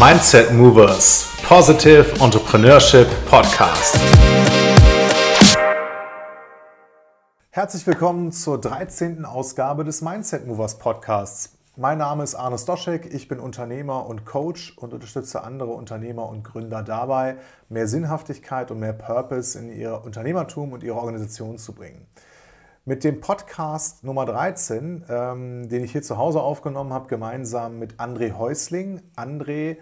Mindset Movers Positive Entrepreneurship Podcast. Herzlich willkommen zur 13. Ausgabe des Mindset Movers Podcasts. Mein Name ist Arne Stoschek, ich bin Unternehmer und Coach und unterstütze andere Unternehmer und Gründer dabei, mehr Sinnhaftigkeit und mehr Purpose in ihr Unternehmertum und ihre Organisation zu bringen. Mit dem Podcast Nummer 13, ähm, den ich hier zu Hause aufgenommen habe, gemeinsam mit André Häusling. André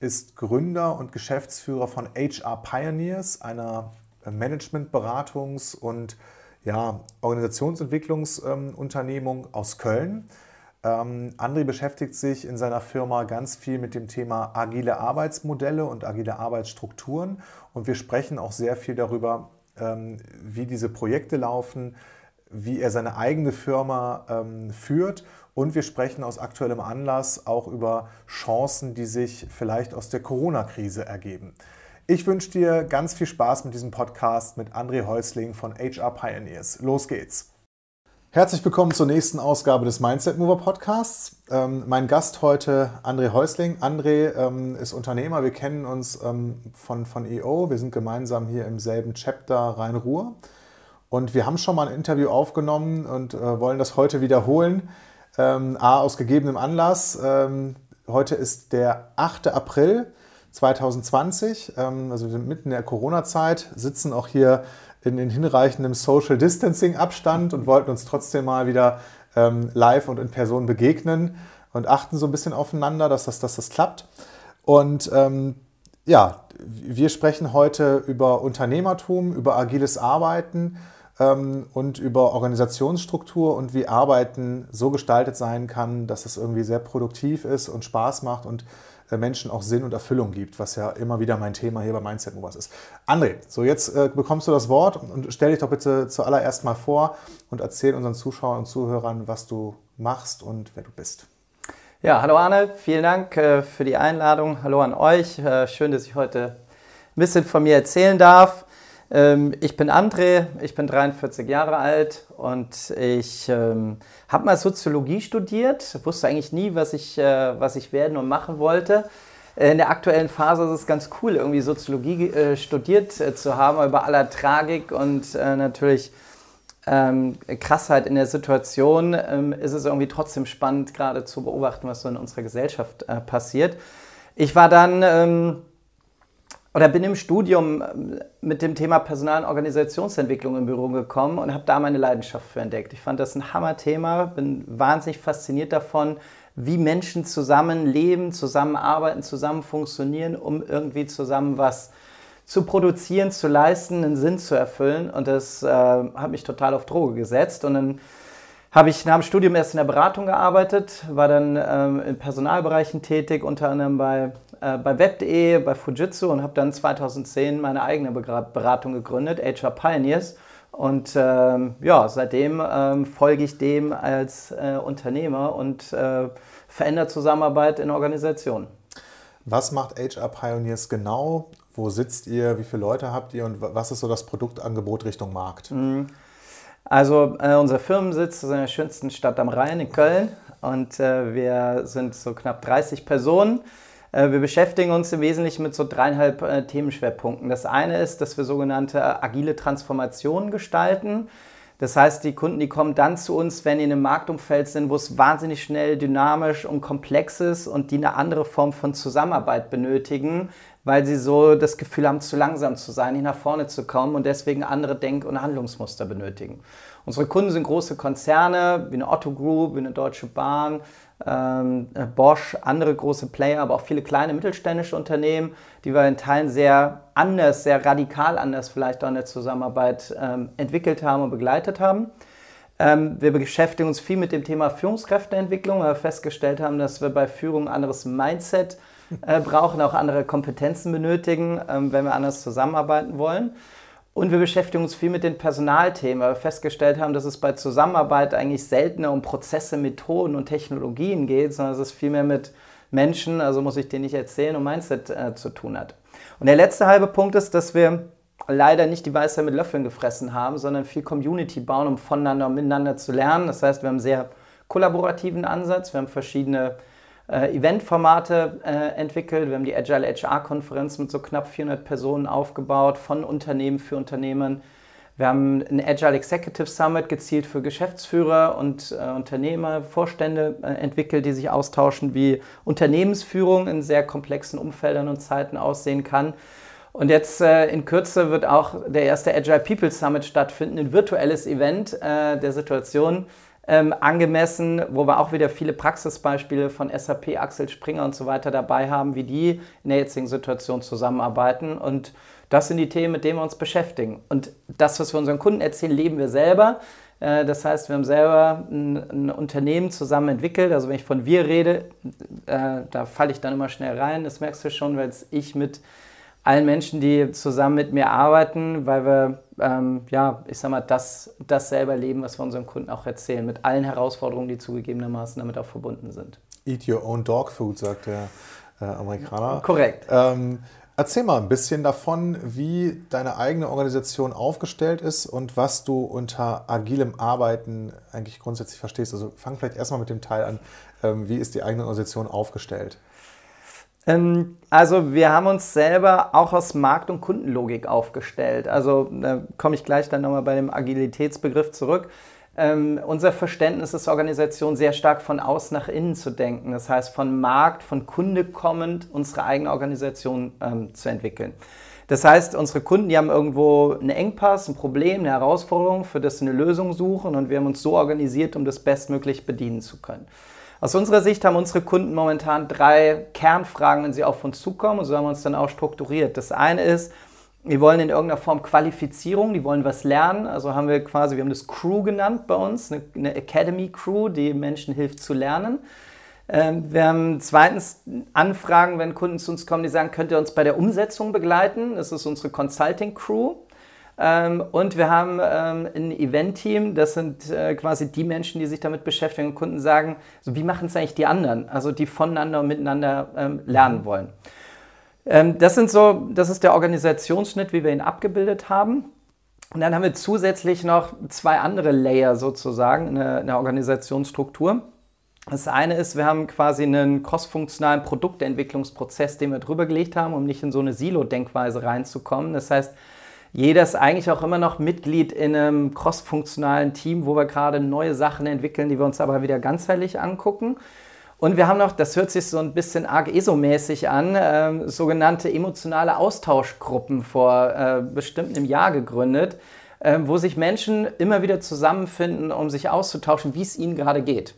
ist Gründer und Geschäftsführer von HR Pioneers, einer Managementberatungs- und ja, Organisationsentwicklungsunternehmung aus Köln. Ähm, André beschäftigt sich in seiner Firma ganz viel mit dem Thema agile Arbeitsmodelle und agile Arbeitsstrukturen. Und wir sprechen auch sehr viel darüber, ähm, wie diese Projekte laufen, wie er seine eigene Firma ähm, führt. Und wir sprechen aus aktuellem Anlass auch über Chancen, die sich vielleicht aus der Corona-Krise ergeben. Ich wünsche dir ganz viel Spaß mit diesem Podcast mit André Häusling von HR Pioneers. Los geht's! Herzlich willkommen zur nächsten Ausgabe des Mindset Mover Podcasts. Ähm, mein Gast heute André Häusling. André ähm, ist Unternehmer. Wir kennen uns ähm, von, von EO. Wir sind gemeinsam hier im selben Chapter Rhein-Ruhr. Und wir haben schon mal ein Interview aufgenommen und äh, wollen das heute wiederholen. Ähm, A, aus gegebenem Anlass. Ähm, heute ist der 8. April 2020. Ähm, also wir sind mitten in der Corona-Zeit, sitzen auch hier in, in hinreichendem Social Distancing Abstand und wollten uns trotzdem mal wieder ähm, live und in Person begegnen und achten so ein bisschen aufeinander, dass das, dass das klappt. Und ähm, ja, wir sprechen heute über Unternehmertum, über agiles Arbeiten ähm, und über Organisationsstruktur und wie Arbeiten so gestaltet sein kann, dass es irgendwie sehr produktiv ist und Spaß macht und äh, Menschen auch Sinn und Erfüllung gibt, was ja immer wieder mein Thema hier bei Mindset Movers ist. André, so jetzt äh, bekommst du das Wort und stell dich doch bitte zuallererst mal vor und erzähl unseren Zuschauern und Zuhörern, was du machst und wer du bist. Ja, hallo Arne, vielen Dank äh, für die Einladung. Hallo an euch. Äh, schön, dass ich heute ein bisschen von mir erzählen darf. Ähm, ich bin André, ich bin 43 Jahre alt und ich ähm, habe mal Soziologie studiert, wusste eigentlich nie, was ich, äh, was ich werden und machen wollte. In der aktuellen Phase ist es ganz cool, irgendwie Soziologie äh, studiert äh, zu haben, bei aller Tragik und äh, natürlich ähm, Krassheit in der Situation ähm, ist es irgendwie trotzdem spannend, gerade zu beobachten, was so in unserer Gesellschaft äh, passiert. Ich war dann ähm, oder bin im Studium ähm, mit dem Thema Personal- und Organisationsentwicklung in Büro gekommen und habe da meine Leidenschaft für entdeckt. Ich fand das ein Hammer-Thema, bin wahnsinnig fasziniert davon, wie Menschen zusammen leben, zusammenarbeiten, zusammen funktionieren, um irgendwie zusammen was zu produzieren, zu leisten, einen Sinn zu erfüllen. Und das äh, hat mich total auf Droge gesetzt. Und dann habe ich nach dem Studium erst in der Beratung gearbeitet, war dann ähm, in Personalbereichen tätig, unter anderem bei, äh, bei web.de, bei Fujitsu und habe dann 2010 meine eigene Beratung gegründet, HR Pioneers. Und ähm, ja, seitdem ähm, folge ich dem als äh, Unternehmer und äh, verändere Zusammenarbeit in Organisationen. Was macht HR Pioneers genau? Wo sitzt ihr? Wie viele Leute habt ihr? Und was ist so das Produktangebot Richtung Markt? Mhm. Also äh, unser Firmensitz ist in der schönsten Stadt am Rhein in Köln und äh, wir sind so knapp 30 Personen. Äh, wir beschäftigen uns im Wesentlichen mit so dreieinhalb äh, Themenschwerpunkten. Das eine ist, dass wir sogenannte agile Transformationen gestalten. Das heißt, die Kunden, die kommen dann zu uns, wenn die in einem Marktumfeld sind, wo es wahnsinnig schnell, dynamisch und komplex ist und die eine andere Form von Zusammenarbeit benötigen, weil sie so das Gefühl haben, zu langsam zu sein, nicht nach vorne zu kommen und deswegen andere Denk- und Handlungsmuster benötigen. Unsere Kunden sind große Konzerne wie eine Otto Group, wie eine Deutsche Bahn, ähm, äh, Bosch, andere große Player, aber auch viele kleine mittelständische Unternehmen, die wir in Teilen sehr anders, sehr radikal anders vielleicht auch in der Zusammenarbeit ähm, entwickelt haben und begleitet haben. Ähm, wir beschäftigen uns viel mit dem Thema Führungskräfteentwicklung, weil wir festgestellt haben, dass wir bei Führung ein anderes Mindset äh, brauchen, auch andere Kompetenzen benötigen, ähm, wenn wir anders zusammenarbeiten wollen. Und wir beschäftigen uns viel mit den Personalthemen, weil wir festgestellt haben, dass es bei Zusammenarbeit eigentlich seltener um Prozesse, Methoden und Technologien geht, sondern dass es viel mehr mit Menschen, also muss ich dir nicht erzählen, um Mindset äh, zu tun hat. Und der letzte halbe Punkt ist, dass wir leider nicht die Weisheit mit Löffeln gefressen haben, sondern viel Community bauen, um voneinander und miteinander zu lernen. Das heißt, wir haben einen sehr kollaborativen Ansatz, wir haben verschiedene äh, Eventformate äh, entwickelt. Wir haben die Agile HR-Konferenz mit so knapp 400 Personen aufgebaut, von Unternehmen für Unternehmen. Wir haben ein Agile Executive Summit gezielt für Geschäftsführer und äh, Unternehmer, Vorstände äh, entwickelt, die sich austauschen, wie Unternehmensführung in sehr komplexen Umfeldern und Zeiten aussehen kann. Und jetzt äh, in Kürze wird auch der erste Agile People Summit stattfinden, ein virtuelles Event äh, der Situation ähm, angemessen, wo wir auch wieder viele Praxisbeispiele von SAP, Axel Springer und so weiter dabei haben, wie die in der jetzigen Situation zusammenarbeiten. Und das sind die Themen, mit denen wir uns beschäftigen. Und das, was wir unseren Kunden erzählen, leben wir selber. Äh, das heißt, wir haben selber ein, Unternehmen zusammen entwickelt. Also wenn ich von wir rede, äh, da falle ich dann immer schnell rein. Das merkst du schon, weil ich mit allen Menschen, die zusammen mit mir arbeiten, weil wir, ähm, ja, ich sag mal, das, das selber leben, was wir unseren Kunden auch erzählen, mit allen Herausforderungen, die zugegebenermaßen damit auch verbunden sind. Eat your own dog food, sagt der äh, Amerikaner. Korrekt. Ähm, erzähl mal ein bisschen davon, wie deine eigene Organisation aufgestellt ist und was du unter agilem Arbeiten eigentlich grundsätzlich verstehst. Also fang vielleicht erstmal mit dem Teil an, ähm, wie ist die eigene Organisation aufgestellt? Ähm, also wir haben uns selber auch aus Markt- und Kundenlogik aufgestellt. Also da komme ich gleich dann nochmal bei dem Agilitätsbegriff zurück. Ähm, unser Verständnis ist, Organisation sehr stark von außen nach innen zu denken. Das heißt, von Markt, von Kunde kommend unsere eigene Organisation ähm, zu entwickeln. Das heißt, unsere Kunden, die haben irgendwo einen Engpass, ein Problem, eine Herausforderung, für das sie eine Lösung suchen und wir haben uns so organisiert, um das bestmöglich bedienen zu können. Aus unserer Sicht haben unsere Kunden momentan drei Kernfragen, wenn sie auf uns zukommen. Und so haben wir uns dann auch strukturiert. Das eine ist, die wollen in irgendeiner Form Qualifizierung, die wollen was lernen. Also haben wir quasi, wir haben das Crew genannt bei uns, eine, Academy Crew, die Menschen hilft zu lernen. Ähm, wir haben zweitens Anfragen, wenn Kunden zu uns kommen, die sagen, könnt ihr uns bei der Umsetzung begleiten? Das ist unsere Consulting Crew. Ähm, und wir haben ähm, ein Event-Team, das sind äh, quasi die Menschen, die sich damit beschäftigen und Kunden sagen, so, wie machen es eigentlich die anderen, also die voneinander und miteinander ähm, lernen wollen. Ähm, das, sind so, das ist der Organisationsschnitt, wie wir ihn abgebildet haben. Und dann haben wir zusätzlich noch zwei andere Layer sozusagen in der, in der Organisationsstruktur. Das eine ist, wir haben quasi einen crossfunktionalen Produktentwicklungsprozess, den wir drüber gelegt haben, um nicht in so eine Silo-Denkweise reinzukommen. Das heißt, jeder ist eigentlich auch immer noch Mitglied in einem crossfunktionalen Team, wo wir gerade neue Sachen entwickeln, die wir uns aber wieder ganzheitlich angucken. Und wir haben noch, das hört sich so ein bisschen arg ESO-mäßig an, äh, sogenannte emotionale Austauschgruppen vor äh, bestimmt einem Jahr gegründet, äh, wo sich Menschen immer wieder zusammenfinden, um sich auszutauschen, wie es ihnen gerade geht.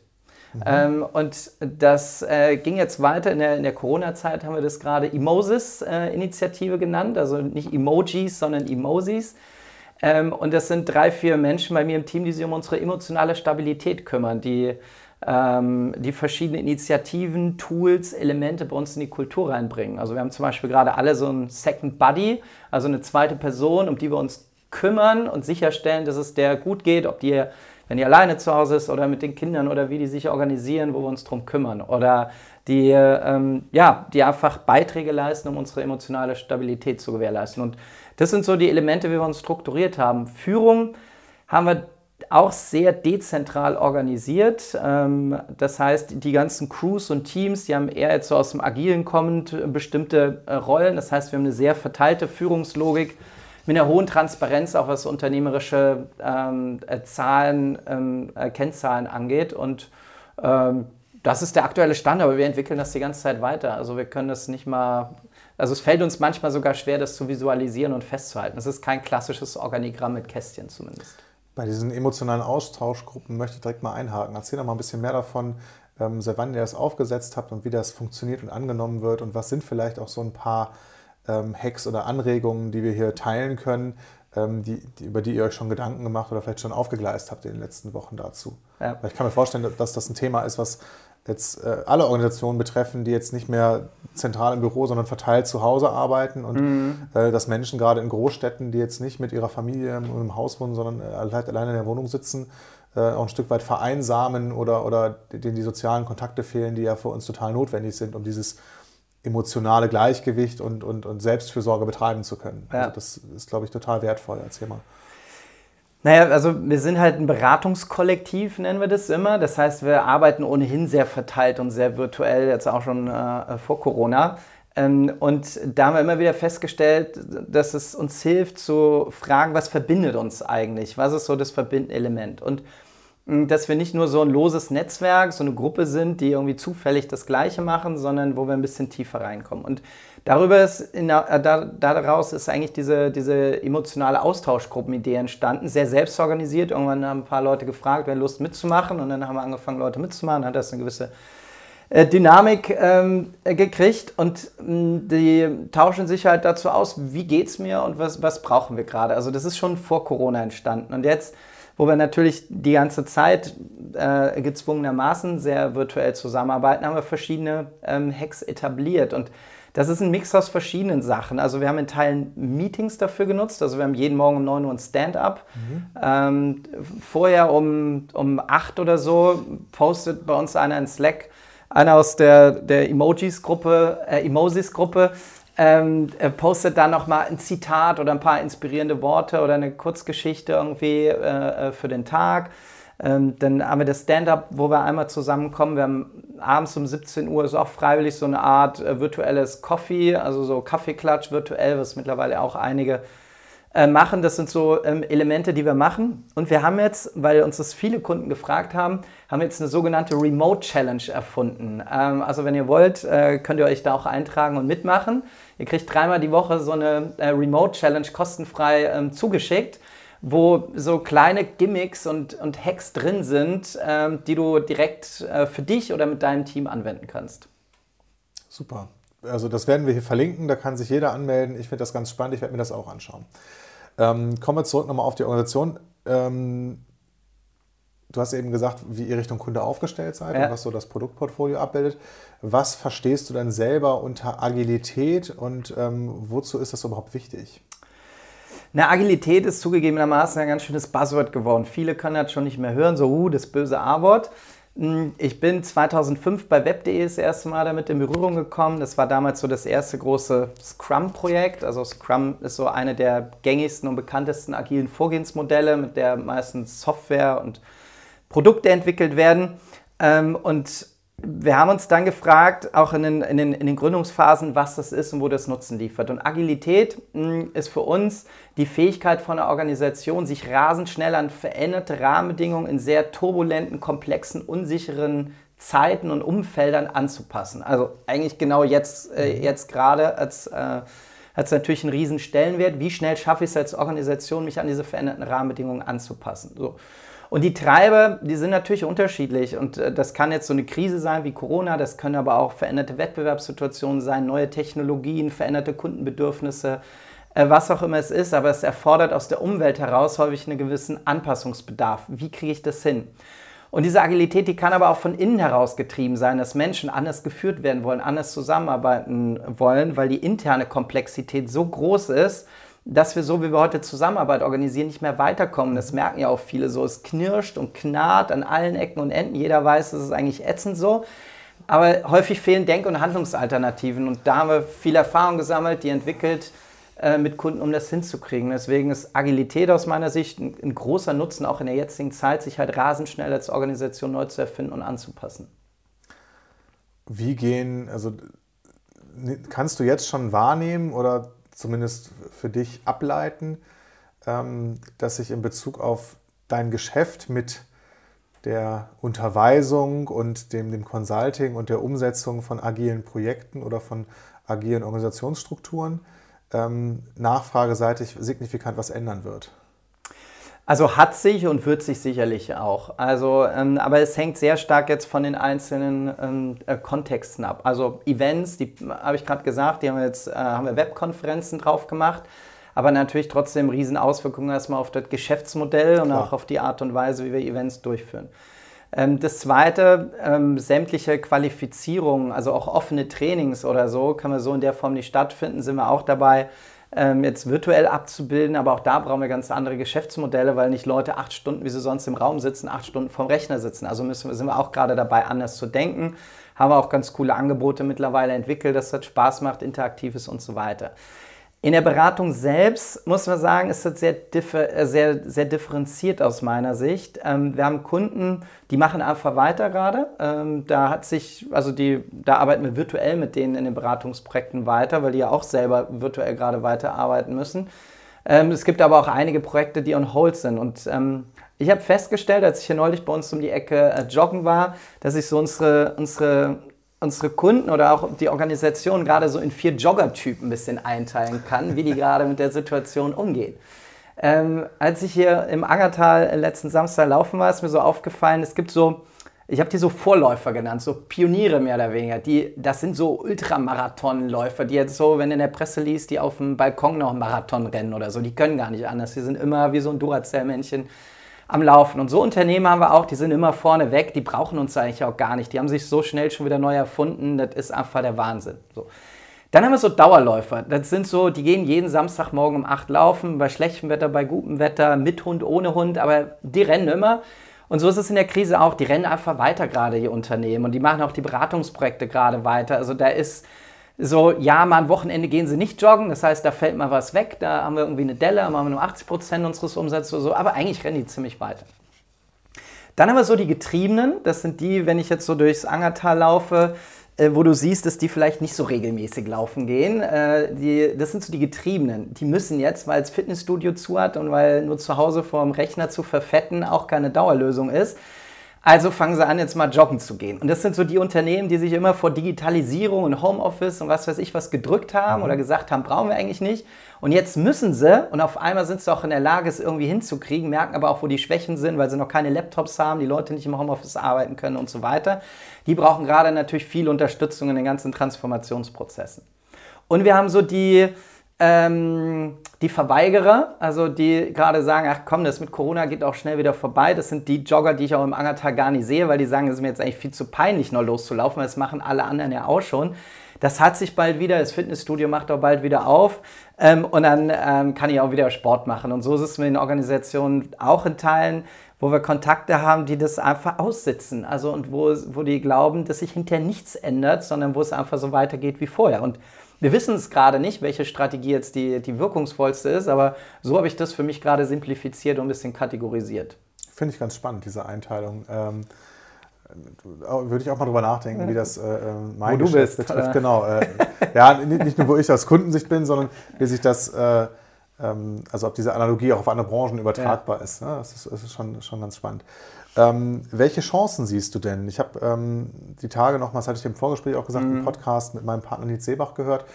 Mhm. Ähm, und das äh, ging jetzt weiter. In der, in der Corona-Zeit haben wir das gerade Emosis-Initiative äh, genannt, also nicht Emojis, sondern Emosis. Ähm, und das sind drei, vier Menschen bei mir im Team, die sich um unsere emotionale Stabilität kümmern, die ähm, die verschiedenen Initiativen, Tools, Elemente bei uns in die Kultur reinbringen. Also wir haben zum Beispiel gerade alle so einen Second Buddy, also eine zweite Person, um die wir uns kümmern und sicherstellen, dass es der gut geht, ob die wenn die alleine zu Hause ist oder mit den Kindern oder wie die sich organisieren, wo wir uns drum kümmern. Oder die, ähm, ja, die einfach Beiträge leisten, um unsere emotionale Stabilität zu gewährleisten. Und das sind so die Elemente, wie wir uns strukturiert haben. Führung haben wir auch sehr dezentral organisiert. Ähm, das heißt, die ganzen Crews und Teams, die haben eher jetzt so aus dem Agilen kommend bestimmte äh, Rollen. Das heißt, wir haben eine sehr verteilte Führungslogik mit einer hohen Transparenz, auch was unternehmerische ähm, äh, Zahlen, ähm, äh, Kennzahlen angeht. Und ähm, das ist der aktuelle Stand, aber wir entwickeln das die ganze Zeit weiter. Also wir können das nicht mal, also es fällt uns manchmal sogar schwer, das zu visualisieren und festzuhalten. Es ist kein klassisches Organigramm mit Kästchen zumindest. Bei diesen emotionalen Austauschgruppen möchte ich direkt mal einhaken. Erzähl doch mal ein bisschen mehr davon, ähm, seit wann ihr das aufgesetzt habt und wie das funktioniert und angenommen wird und was sind vielleicht auch so ein paar ähm, Hacks oder Anregungen, die wir hier teilen können, ähm, die, die, über die ihr euch schon Gedanken gemacht oder vielleicht schon aufgegleist habt in den letzten Wochen dazu. Ja. Ich kann mir vorstellen, dass das ein Thema ist, was jetzt äh, alle Organisationen betreffen, die jetzt nicht mehr zentral im Büro, sondern verteilt zu Hause arbeiten und mhm. äh, dass Menschen gerade in Großstädten, die jetzt nicht mit ihrer Familie im Haus wohnen, sondern äh, halt alleine in der Wohnung sitzen, äh, auch ein Stück weit vereinsamen oder, oder denen die sozialen Kontakte fehlen, die ja für uns total notwendig sind, um dieses emotionale Gleichgewicht und, und, und Selbstfürsorge betreiben zu können. Ja. Also das ist, glaube ich, total wertvoll. Erzähl mal. Naja, also wir sind halt ein Beratungskollektiv, nennen wir das immer. Das heißt, wir arbeiten ohnehin sehr verteilt und sehr virtuell, jetzt auch schon äh, vor Corona. Ähm, und da haben wir immer wieder festgestellt, dass es uns hilft zu fragen, was verbindet uns eigentlich? Was ist so das verbindende Element? Und dass wir nicht nur so ein loses Netzwerk, so eine Gruppe sind, die irgendwie zufällig das Gleiche machen, sondern wo wir ein bisschen tiefer reinkommen. Und darüber ist, in, äh, da, daraus ist eigentlich diese, diese emotionale Austauschgruppenidee entstanden, sehr selbstorganisiert. Irgendwann haben ein paar Leute gefragt, wer Lust mitzumachen und dann haben wir angefangen, Leute mitzumachen, dann hat das eine gewisse äh, Dynamik ähm, gekriegt und die tauschen sich halt dazu aus, wie geht's mir und was, was brauchen wir gerade. Also das ist schon vor Corona entstanden. Und jetzt, wo wir natürlich die ganze Zeit äh, gezwungenermaßen sehr virtuell zusammenarbeiten, haben wir verschiedene ähm, Hacks etabliert. Und das ist ein Mix aus verschiedenen Sachen. Also wir haben in Teilen Meetings dafür genutzt. Also wir haben jeden Morgen um 9 Uhr ein Stand-up. Mhm. Ähm, vorher um, um 8 oder so postet bei uns einer in Slack, einer aus der, der Emojis-Gruppe, äh, Emojis-Gruppe, ähm, postet dann nochmal ein Zitat oder ein paar inspirierende Worte oder eine Kurzgeschichte irgendwie äh, äh, für den Tag. Ähm, dann haben wir das Stand-up, wo wir einmal zusammenkommen. Wir haben abends um 17 Uhr ist auch freiwillig so eine Art äh, virtuelles Coffee, also so Kaffeeklatsch virtuell, was mittlerweile auch einige äh, machen. Das sind so ähm, Elemente, die wir machen. Und wir haben jetzt, weil uns das viele Kunden gefragt haben, haben wir jetzt eine sogenannte Remote Challenge erfunden. Ähm, also wenn ihr wollt, äh, könnt ihr euch da auch eintragen und mitmachen. Ihr kriegt dreimal die Woche so eine äh, Remote Challenge kostenfrei ähm, zugeschickt wo so kleine Gimmicks und, und Hacks drin sind, ähm, die du direkt äh, für dich oder mit deinem Team anwenden kannst. Super. Also das werden wir hier verlinken, da kann sich jeder anmelden. Ich finde das ganz spannend, ich werde mir das auch anschauen. Ähm, kommen wir zurück nochmal auf die Organisation. Ähm, du hast eben gesagt, wie ihr Richtung Kunde aufgestellt seid ja. und was so das Produktportfolio abbildet. Was verstehst du denn selber unter Agilität und ähm, wozu ist das überhaupt wichtig? Na, Agilität ist zugegebenermaßen ein ganz schönes Buzzword geworden. Viele können das schon nicht mehr hören, so, uh, das böse A-Wort. Hm, ich bin 2005 bei web.de das erste Mal damit in Berührung gekommen. Das war damals so das erste große Scrum-Projekt. Also Scrum ist so eine der gängigsten und bekanntesten agilen Vorgehensmodelle, mit der meistens Software und Produkte entwickelt werden. Ähm, und wir haben uns dann gefragt, auch in den, in, den, in den, Gründungsphasen, was das ist und wo das Nutzen liefert. Und Agilität mh, hm, ist für uns die Fähigkeit von einer Organisation, sich rasend schnell an veränderte Rahmenbedingungen in sehr turbulenten, komplexen, unsicheren Zeiten und Umfeldern anzupassen. Also eigentlich genau jetzt, äh, mhm. jetzt gerade als äh, hat es natürlich einen riesen Stellenwert. Wie schnell schaffe ich es als Organisation, mich an diese veränderten Rahmenbedingungen anzupassen? So. Und die Treiber, die sind natürlich unterschiedlich. Und äh, das kann jetzt so eine Krise sein wie Corona, das können aber auch veränderte Wettbewerbssituationen sein, neue Technologien, veränderte Kundenbedürfnisse, äh, was auch immer es ist. Aber es erfordert aus der Umwelt heraus häufig einen gewissen Anpassungsbedarf. Wie kriege ich das hin? Und diese Agilität, die kann aber auch von innen heraus getrieben sein, dass Menschen anders geführt werden wollen, anders zusammenarbeiten wollen, weil die interne Komplexität so groß ist, dass wir so, wie wir heute Zusammenarbeit organisieren, nicht mehr weiterkommen. Das merken ja auch viele so. Es knirscht und knarrt an allen Ecken und Enden. Jeder weiß, es ist eigentlich ätzend so. Aber häufig fehlen Denk- und Handlungsalternativen. Und da haben wir viel Erfahrung gesammelt, die entwickelt äh, mit Kunden, um das hinzukriegen. Deswegen ist Agilität aus meiner Sicht ein, ein großer Nutzen, auch in der jetzigen Zeit, sich halt rasend schnell als Organisation neu zu erfinden und anzupassen. Wie gehen, also kannst du jetzt schon wahrnehmen oder zumindest für dich ableiten, ähm, dass sich in Bezug auf dein Geschäft mit der Unterweisung und dem, dem Consulting und der Umsetzung von agilen Projekten oder von agilen Organisationsstrukturen ähm, nachfrageseitig signifikant was ändern wird? Also hat sich und wird sich sicherlich auch. Also, ähm, aber es hängt sehr stark jetzt von den einzelnen ähm, äh, Kontexten ab. Also Events, die habe ich gerade gesagt, die haben wir jetzt äh, haben wir Webkonferenzen drauf gemacht, aber natürlich trotzdem riesen Auswirkungen erstmal auf das Geschäftsmodell und auch auf die Art und Weise, wie wir Events durchführen. Ähm, das zweite, ähm, sämtliche Qualifizierungen, also auch offene Trainings oder so, können wir so in der Form nicht stattfinden, sind wir auch dabei ähm, jetzt virtuell abzubilden, aber auch da brauchen wir ganz andere Geschäftsmodelle, weil nicht Leute acht Stunden, wie sie sonst im Raum sitzen, acht Stunden vorm Rechner sitzen. Also müssen, sind wir auch gerade dabei, anders zu denken. Haben wir auch ganz coole Angebote mittlerweile entwickelt, dass das Spaß macht, interaktiv ist und so weiter. In der Beratung selbst muss man sagen, ist das sehr, äh, sehr, sehr differenziert aus meiner Sicht. Ähm, wir haben Kunden, die machen einfach weiter gerade. Ähm, da hat sich, also die, da arbeiten wir virtuell mit denen in den Beratungsprojekten weiter, weil die ja auch selber virtuell gerade weiterarbeiten müssen. Ähm, es gibt aber auch einige Projekte, die on hold sind. Und ich habe festgestellt, als ich hier neulich bei uns um die Ecke äh, joggen war, dass ich so unsere, unsere unsere Kunden oder auch die Organisation gerade so in vier Jogger-Typen ein bisschen einteilen kann, wie die gerade mit der Situation umgehen. Ähm, als ich hier im Angertal letzten Samstag laufen war, ist mir so aufgefallen, es gibt so, ich habe die so Vorläufer genannt, so Pioniere mehr oder weniger. Die, das sind so Ultramarathonläufer, die jetzt so, wenn in der Presse liest, die auf dem Balkon noch einen Marathon rennen oder so, die können gar nicht anders. Die sind immer wie so ein Duracell-Männchen am Laufen. Und so Unternehmen haben wir auch, die sind immer vorne weg, die brauchen uns eigentlich auch gar nicht. Die haben sich so schnell schon wieder neu erfunden, das ist einfach der Wahnsinn. So. Dann haben wir so Dauerläufer. Das sind so, die gehen jeden Samstagmorgen um 8 laufen, bei schlechtem Wetter, bei gutem Wetter, mit Hund, ohne Hund, aber die rennen immer. Und so ist es in der Krise auch. Die rennen einfach weiter gerade, die Unternehmen. Und die machen auch die Beratungsprojekte gerade weiter. Also da ist so, ja, mal am Wochenende gehen sie nicht joggen, das heißt, da fällt mal was weg, da haben wir irgendwie eine Delle, machen wir nur 80 Prozent unseres Umsatzes oder so, aber eigentlich rennen die ziemlich weiter. Dann haben wir so die Getriebenen, das sind die, wenn ich jetzt so durchs Angertal laufe, äh, wo du siehst, dass die vielleicht nicht so regelmäßig laufen gehen. Äh, die, das sind so die Getriebenen. Die müssen jetzt, weil das Fitnessstudio zu hat und weil nur zu Hause vor dem Rechner zu verfetten auch keine Dauerlösung ist, also fangen sie an, jetzt mal joggen zu gehen. Und das sind so die Unternehmen, die sich immer vor Digitalisierung und Homeoffice und was weiß ich was gedrückt haben mhm. oder gesagt haben, brauchen wir eigentlich nicht. Und jetzt müssen sie, und auf einmal sind sie auch in der Lage, es irgendwie hinzukriegen, merken aber auch, wo die Schwächen sind, weil sie noch keine Laptops haben, die Leute nicht im Homeoffice arbeiten können und so weiter. Die brauchen gerade natürlich viel Unterstützung in den ganzen Transformationsprozessen. Und wir haben so die, ähm, die Verweigerer, also die gerade sagen, ach komm, das mit Corona geht auch schnell wieder vorbei. Das sind die Jogger, die ich auch im Angertal gar nicht sehe, weil die sagen, es ist mir jetzt eigentlich viel zu peinlich, noch loszulaufen, weil das machen alle anderen ja auch schon. Das hat sich bald wieder, das Fitnessstudio macht auch bald wieder auf ähm, und dann ähm, kann ich auch wieder Sport machen. Und so ist es mit den Organisationen auch in Teilen, wo wir Kontakte haben, die das einfach aussitzen. Also und wo, wo die glauben, dass sich hinterher nichts ändert, sondern wo es einfach so weitergeht wie vorher. Und wir wissen es gerade nicht, welche Strategie jetzt die, die wirkungsvollste ist, aber so habe ich das für mich gerade simplifiziert und ein bisschen kategorisiert. Finde ich ganz spannend, diese Einteilung. Ähm, würde ich auch mal drüber nachdenken, wie das äh, äh mein wo Geschäft bist, betrifft. Oder? Genau. Äh, ja, nicht nur, wo ich aus Kundensicht bin, sondern wie sich das, äh, ähm, also ob diese Analogie auch auf andere Branchen übertragbar ja. ist. Ne? Das ist, das ist schon, schon ganz spannend. Ähm, welche Chancen siehst du denn? Ich habe ähm, die Tage noch, was hatte ich im Vorgespräch auch gesagt, mhm. einen Podcast mit meinem Partner Nils Seebach gehört,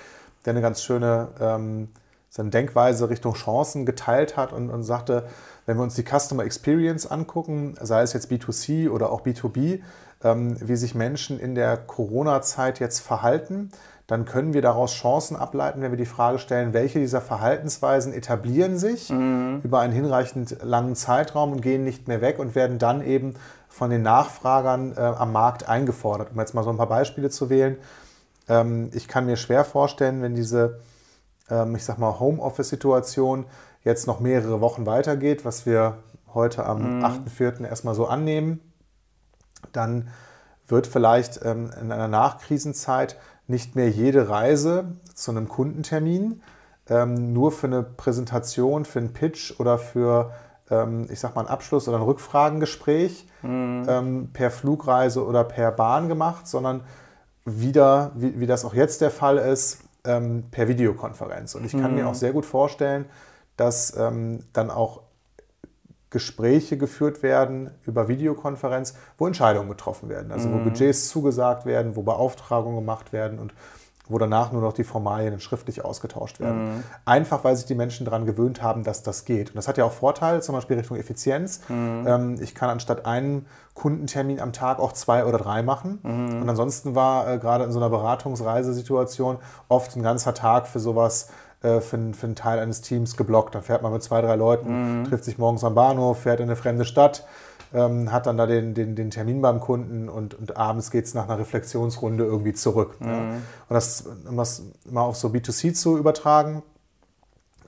der eine ganz schöne ähm, seine Denkweise Richtung Chancen geteilt hat und, und sagte, wenn wir uns die Customer Experience angucken, sei es jetzt B2C oder auch B2B, ähm, wie sich Menschen in der Corona-Zeit jetzt verhalten, dann können wir daraus Chancen ableiten, wenn wir die Frage stellen, welche dieser Verhaltensweisen etablieren sich mhm. über einen hinreichend langen Zeitraum und gehen nicht mehr weg und werden dann eben von den Nachfragern äh, am Markt eingefordert. Um jetzt mal so ein paar Beispiele zu wählen. Ähm, ich kann mir schwer vorstellen, wenn diese, ähm, ich sag mal, Homeoffice-Situation jetzt noch mehrere Wochen weitergeht, was wir heute am mhm. 8.4. erstmal so annehmen, dann wird vielleicht ähm, in einer Nachkrisenzeit nicht mehr jede Reise zu einem Kundentermin ähm, nur für eine Präsentation, für einen Pitch oder für, ähm, ich sag mal, einen Abschluss oder ein Rückfragengespräch mhm. ähm, per Flugreise oder per Bahn gemacht, sondern wieder, wie, wie das auch jetzt der Fall ist, ähm, per Videokonferenz. Und ich kann mhm. mir auch sehr gut vorstellen, dass ähm, dann auch Gespräche geführt werden über Videokonferenz, wo Entscheidungen getroffen werden. Also wo mhm. Budgets zugesagt werden, wo Beauftragungen gemacht werden und wo danach nur noch die Formalien schriftlich ausgetauscht werden. Mhm. Einfach, weil sich die Menschen daran gewöhnt haben, dass das geht. Und das hat ja auch Vorteile, zum Beispiel Richtung Effizienz. Mhm. Ähm, ich kann anstatt einen Kundentermin am Tag auch zwei oder drei machen. Mhm. Und ansonsten war äh, gerade in so einer Beratungsreisesituation oft ein ganzer Tag für sowas für, für, einen Teil eines Teams geblockt. Da fährt man mit zwei, drei Leuten, mhm. trifft sich morgens am Bahnhof, fährt in eine fremde Stadt, ähm, hat dann da den, den, den, Termin beim Kunden und, und abends geht es nach einer Reflexionsrunde irgendwie zurück. Mhm. Ja. Und das, um das mal auf so B2C zu übertragen,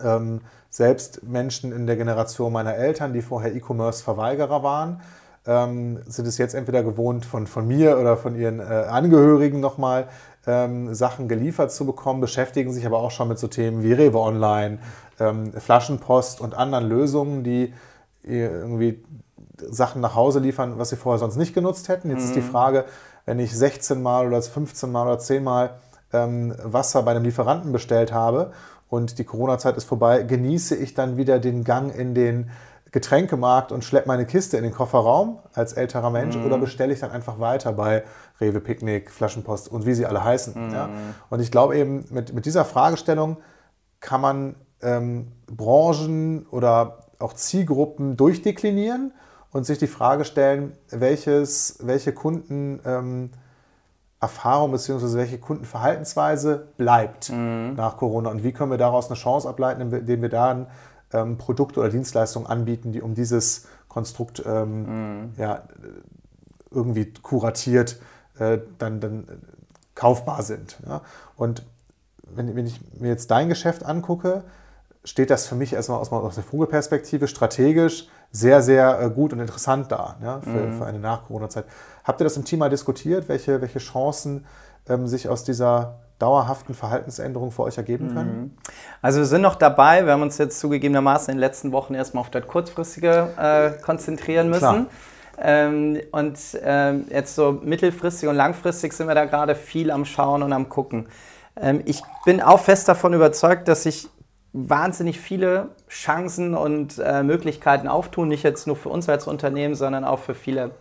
ähm, selbst Menschen in der Generation meiner Eltern, die vorher E-Commerce-Verweigerer waren, ähm, sind es jetzt entweder gewohnt von, von mir oder von ihren äh, Angehörigen nochmal ähm, Sachen geliefert zu bekommen, beschäftigen sich aber auch schon mit so Themen wie Rewe Online, ähm, Flaschenpost und anderen Lösungen, die irgendwie Sachen nach Hause liefern, was sie vorher sonst nicht genutzt hätten. Jetzt mhm. ist die mhm. Frage, wenn ich 16 Mal oder 15 Mal oder 10 Mal ähm, Wasser bei einem Lieferanten bestellt habe und die Corona-Zeit ist vorbei, genieße ich dann wieder den Gang in den Getränkemarkt und schleppe meine Kiste in den Kofferraum als älterer Mensch mhm. oder bestelle ich dann einfach weiter bei Rewe Picknick, Flaschenpost und wie sie alle heißen. Mhm. Ja? Und ich glaube eben, mit, mit dieser Fragestellung kann man ähm, Branchen oder auch Zielgruppen durchdeklinieren und sich die Frage stellen, welches, welche Kunden ähm, Erfahrung bzw. welche Kundenverhaltensweise bleibt mhm. nach Corona und wie können wir daraus eine Chance ableiten, indem wir dann ähm, Produkte oder Dienstleistungen anbieten, die um dieses Konstrukt ähm, mhm. ja, irgendwie kuratiert äh, dann, dann kaufbar sind. Ja? Und wenn, wenn ich mir jetzt dein Geschäft angucke, steht das für mich erstmal aus, aus der Vogelperspektive strategisch sehr, sehr äh, gut und interessant da ja, für, mhm. für eine Nach-Corona-Zeit. Habt ihr das im Team mal diskutiert, welche, welche Chancen ähm, sich aus dieser dauerhaften Verhaltensänderungen für euch ergeben können? Mhm. Also wir sind noch dabei. Wir haben uns jetzt zugegebenermaßen in den letzten Wochen erstmal auf das Kurzfristige äh, konzentrieren müssen. Ähm, und ähm, jetzt so mittelfristig und langfristig sind wir da gerade viel am Schauen und am Gucken. Ähm, ich bin auch fest davon überzeugt, dass sich wahnsinnig viele Chancen und äh, Möglichkeiten auftun, nicht jetzt nur für uns als Unternehmen, sondern auch für viele,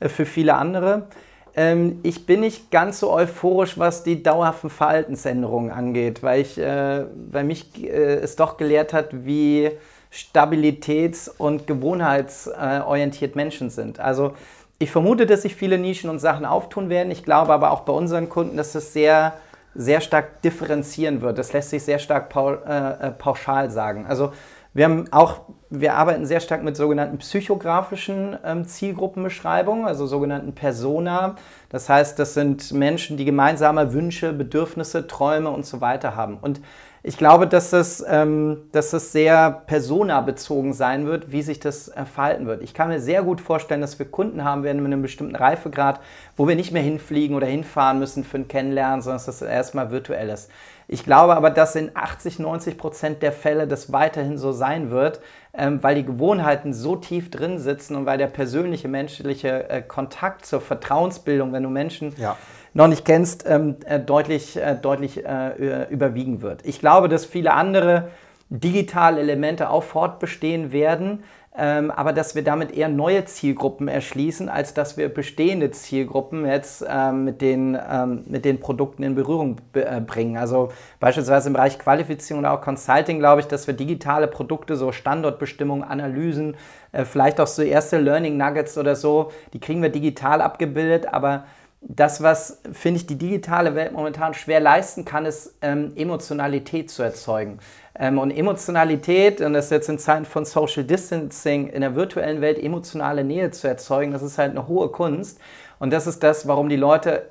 äh, für viele andere. Ähm, ich bin nicht ganz so euphorisch, was die dauerhaften Verhaltensänderungen angeht, weil, ich, äh, weil mich äh, es doch gelehrt hat, wie stabilitäts- und gewohnheitsorientiert Menschen sind. Also ich vermute, dass sich viele Nischen und Sachen auftun werden. Ich glaube aber auch bei unseren Kunden, dass es sehr, sehr stark differenzieren wird. Das lässt sich sehr stark äh, äh, pauschal sagen. Also wir haben auch, wir arbeiten sehr stark mit sogenannten psychografischen ähm, Zielgruppenbeschreibungen, also sogenannten Persona. Das heißt, das sind Menschen, die gemeinsame Wünsche, Bedürfnisse, Träume und so weiter haben. Und ich glaube, dass das, ähm, dass das sehr personabezogen sein wird, wie sich das äh, verhalten wird. Ich kann mir sehr gut vorstellen, dass wir Kunden haben werden mit einem bestimmten Reifegrad, wo wir nicht mehr hinfliegen oder hinfahren müssen für ein Kennenlernen, sondern dass das erstmal virtuell ist. Ich glaube aber, dass in 80, 90 Prozent der Fälle das weiterhin so sein wird, ähm, weil die Gewohnheiten so tief drin sitzen und weil der persönliche menschliche äh, Kontakt zur Vertrauensbildung, wenn du Menschen ja. Noch nicht kennst, ähm, äh, deutlich, äh, deutlich äh, überwiegen wird. Ich glaube, dass viele andere digitale Elemente auch fortbestehen werden ähm, aber dass wir damit eher neue Zielgruppen erschließen, als dass wir bestehende Zielgruppen jetzt ähm, mit, den, ähm, mit den Produkten in Berührung äh, bringen. Also beispielsweise im Bereich Qualifizierung oder auch Consulting glaube ich, dass wir digitale Produkte, so Standortbestimmung, Analysen, äh, vielleicht auch so erste Learning Nuggets oder so, die kriegen wir digital abgebildet, aber das, was, finde ich, die digitale Welt momentan schwer leisten kann, ist ähm, Emotionalität zu erzeugen. Ähm, und Emotionalität, und das ist jetzt in Zeiten von Social Distancing in der virtuellen Welt emotionale Nähe zu erzeugen, das ist halt eine hohe Kunst. Und das ist das, warum die Leute,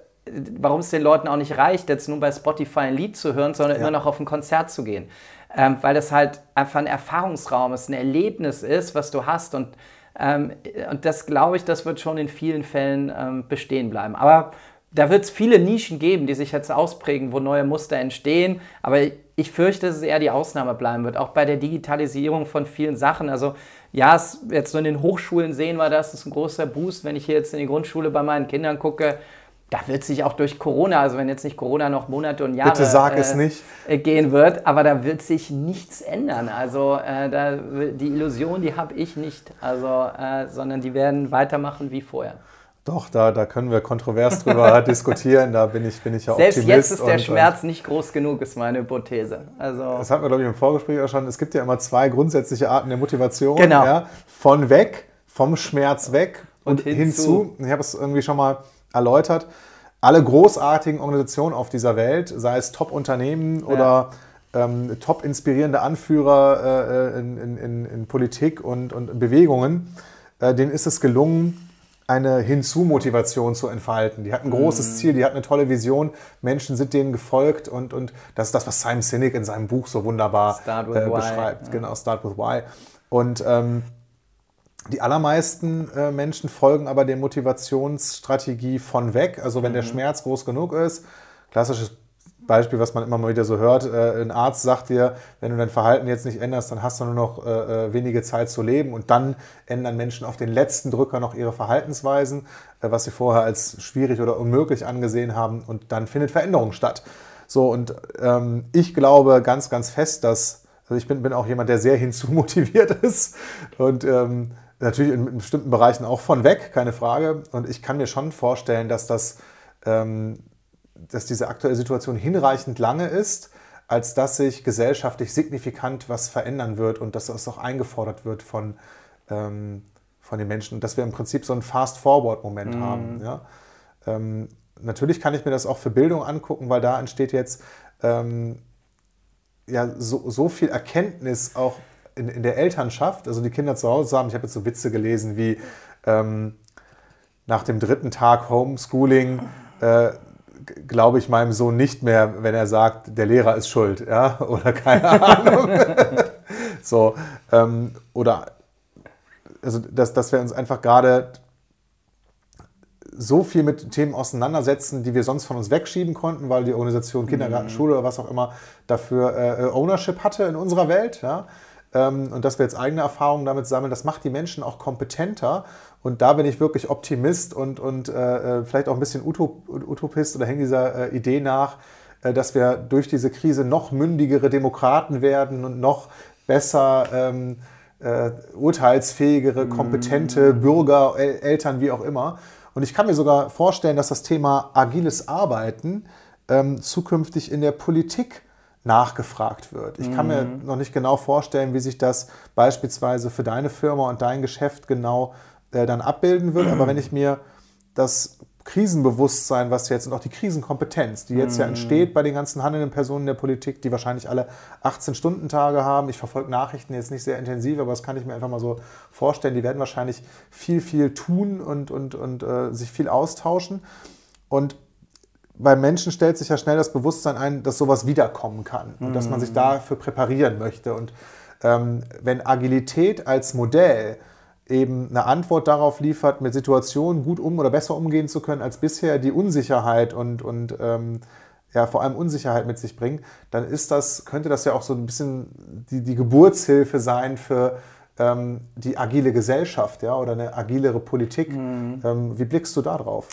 warum es den Leuten auch nicht reicht, jetzt nur bei Spotify ein Lied zu hören, sondern ja. immer noch auf ein Konzert zu gehen. Ähm, weil das halt einfach ein Erfahrungsraum ist, ein Erlebnis ist, was du hast. Und, und das glaube ich, das wird schon in vielen Fällen ähm, bestehen bleiben. Aber da wird es viele Nischen geben, die sich jetzt ausprägen, wo neue Muster entstehen. Aber ich fürchte, dass es eher die Ausnahme bleiben wird, auch bei der Digitalisierung von vielen Sachen. Also ja, es, jetzt so in den Hochschulen sehen wir das, das ist ein großer Boost. Wenn ich hier jetzt in die Grundschule bei meinen Kindern gucke, da wird sich auch durch Corona, also wenn jetzt nicht Corona noch Monate und Jahre äh. Äh, gehen wird, aber da wird sich nichts ändern. Also äh, da, die Illusion, die habe ich nicht, also, äh, sondern die werden weitermachen wie vorher. Doch, da, da können wir kontrovers drüber diskutieren. Da bin ich, bin ich ja Selbst Optimist. Selbst jetzt ist der und, Schmerz nicht groß genug, ist meine Hypothese. Also das hatten wir, glaube ich, im Vorgespräch auch schon. Es gibt ja immer zwei grundsätzliche Arten der Motivation. Genau. Ja? Von weg, vom Schmerz weg und, und hinzu. hinzu. Ich habe es irgendwie schon mal erläutert. Alle großartigen Organisationen auf dieser Welt, sei es Top-Unternehmen ja. oder ähm, top inspirierende Anführer äh, in, in, in, Politik und, und Bewegungen, äh, denen ist es gelungen, eine Hinzu-Motivation zu entfalten. Die hat ein großes mhm. Ziel, die hat eine tolle Vision. Menschen sind denen gefolgt und, und das ist das, was Simon Sinek in seinem Buch so wunderbar äh, beschreibt. Ja. Genau, Start with Why. Und ähm, die allermeisten äh, Menschen folgen aber der Motivationsstrategie von weg. Also wenn mhm. der Schmerz groß genug ist, klassisches Beispiel, was man immer mal wieder so hört, äh, ein Arzt sagt dir, wenn du dein Verhalten jetzt nicht änderst, dann hast du nur noch äh, äh, wenige Zeit zu leben und dann ändern Menschen auf den letzten Drücker noch ihre Verhaltensweisen, äh, was sie vorher als schwierig oder unmöglich angesehen haben und dann findet Veränderung statt. So, und ähm, ich glaube ganz, ganz fest, dass, also ich bin, bin auch jemand, der sehr hinzumotiviert ist und ähm, natürlich in, bestimmten Bereichen auch von weg, keine Frage. Und ich kann mir schon vorstellen, dass das ähm, dass diese aktuelle Situation hinreichend lange ist, als dass sich gesellschaftlich signifikant was verändern wird und dass das auch eingefordert wird von, ähm, von den Menschen und dass wir im Prinzip so einen Fast-Forward-Moment mhm. haben. Ja? Ähm, natürlich kann ich mir das auch für Bildung angucken, weil da entsteht jetzt ähm, ja, so, so viel Erkenntnis auch in, in, der Elternschaft, also die Kinder zu Hause haben. Ich habe jetzt so Witze gelesen wie ähm, nach dem dritten Tag Homeschooling. Äh, glaube ich meinem Sohn nicht mehr, wenn er sagt, der Lehrer ist schuld, ja, oder keine Ahnung. so, ähm, oder also dass, dass wir uns einfach gerade so viel mit Themen auseinandersetzen, die wir sonst von uns wegschieben konnten, weil die Organisation Kindergarten, mhm. Schule oder was auch immer dafür äh, Ownership hatte in unserer Welt. Ja? Ähm, und dass wir jetzt eigene Erfahrungen damit sammeln, das macht die Menschen auch kompetenter. Und da bin ich wirklich Optimist und, und äh, äh vielleicht auch ein bisschen Utopist oder hänge dieser äh, Idee nach, äh, dass wir durch diese Krise noch mündigere Demokraten werden und noch besser ähm, äh, urteilsfähigere, kompetente mm. Bürger, El Eltern, wie auch immer. Und ich kann mir sogar vorstellen, dass das Thema agiles Arbeiten ähm, zukünftig in der Politik nachgefragt wird. Ich kann mir mhm. noch nicht genau vorstellen, wie sich das beispielsweise für deine Firma und dein Geschäft genau äh, dann abbilden wird. Aber wenn ich mir das Krisenbewusstsein, was jetzt und auch die Krisenkompetenz, die jetzt ja mhm. entsteht bei den ganzen handelnden Personen der Politik, die wahrscheinlich alle 18-Stunden-Tage haben. Ich verfolge Nachrichten jetzt nicht sehr intensiv, aber das kann ich mir einfach mal so vorstellen. Die werden wahrscheinlich viel, viel tun und, und, und äh, sich viel austauschen. Und bei Menschen stellt sich ja schnell das Bewusstsein ein, dass sowas wiederkommen kann und mhm. dass man sich mhm. dafür präparieren möchte. Und ähm, wenn Agilität als Modell eben eine Antwort darauf liefert, mit Situationen gut um oder besser umgehen zu können als bisher, die Unsicherheit und, und ähm, ja, vor allem Unsicherheit mit sich bringt, dann ist das, könnte das ja auch so ein bisschen die, die Geburtshilfe sein für ähm, die agile Gesellschaft ja, oder eine agilere Politik. Mhm. Ähm, wie blickst du da drauf?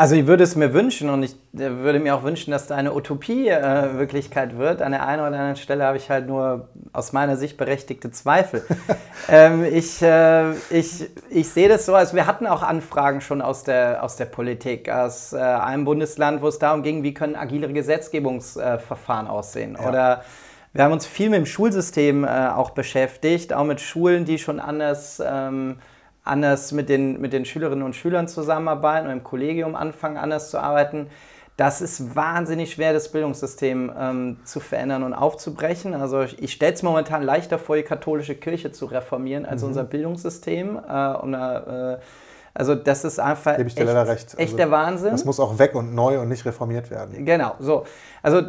Also ich würde es mir wünschen und ich äh, würde mir auch wünschen, dass da eine Utopie äh, Wirklichkeit wird. An der einen oder anderen Stelle habe ich halt nur aus meiner Sicht berechtigte Zweifel. ähm, ich, äh, ich, ich sehe das so, also wir hatten auch Anfragen schon aus der, aus der Politik, aus äh, einem Bundesland, wo es darum ging, wie können agilere Gesetzgebungsverfahren aussehen. Ja. Oder wir haben uns viel mit dem Schulsystem äh, auch beschäftigt, auch mit Schulen, die schon anders... Ähm, anders mit den, mit den Schülerinnen und Schülern zusammenarbeiten und im Kollegium anfangen, anders zu arbeiten. Das ist wahnsinnig schwer, das Bildungssystem ähm, zu verändern und aufzubrechen. Also ich, ich stelle es momentan leichter vor, die katholische Kirche zu reformieren als mhm. unser Bildungssystem. Äh, und, äh, also das ist einfach echt, echt also, der Wahnsinn. Das muss auch weg und neu und nicht reformiert werden. Genau, so. Also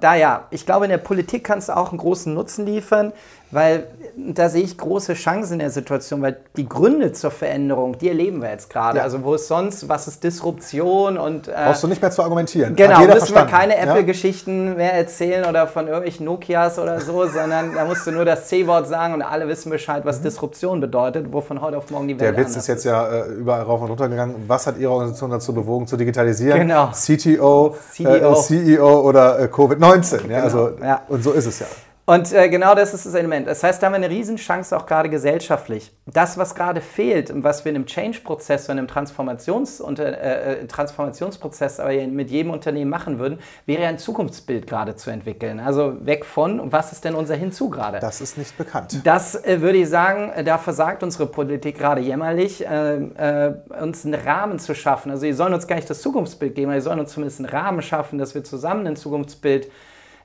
da ja, ich glaube, in der Politik kannst du auch einen großen Nutzen liefern, weil da sehe ich große Chancen in der Situation, weil die Gründe zur Veränderung, die erleben wir jetzt gerade. Ja. Also wo ist sonst, was ist Disruption und... Äh, Brauchst du nicht mehr zu argumentieren. Genau, müssen verstanden. wir keine Apple-Geschichten ja? mehr erzählen oder von irgendwelchen Nokias oder so, sondern da musst du nur das C-Wort sagen und alle wissen Bescheid, was mhm. Disruption bedeutet, wo von heute auf morgen die Welt Der Witz ist jetzt ja äh, überall rauf und runter gegangen. Was hat Ihre Organisation dazu bewogen, zu digitalisieren? Genau. CTO, CDO. Äh, CEO oder äh, Covid-19. Ja, genau. also, ja. Und so ist es ja. Und äh, genau das ist das Element. Das heißt, da haben wir eine Riesenchance auch gerade gesellschaftlich. Das, was gerade fehlt und was wir in einem Change-Prozess und einem Transformations äh, äh, Transformationsprozess aber mit jedem Unternehmen machen würden, wäre ein Zukunftsbild gerade zu entwickeln. Also weg von, was ist denn unser Hinzu gerade? Das ist nicht bekannt. Das äh, würde ich sagen, äh, da versagt unsere Politik gerade jämmerlich, äh, äh, uns einen Rahmen zu schaffen. Also, die sollen uns gar nicht das Zukunftsbild geben, aber die sollen uns zumindest einen Rahmen schaffen, dass wir zusammen ein Zukunftsbild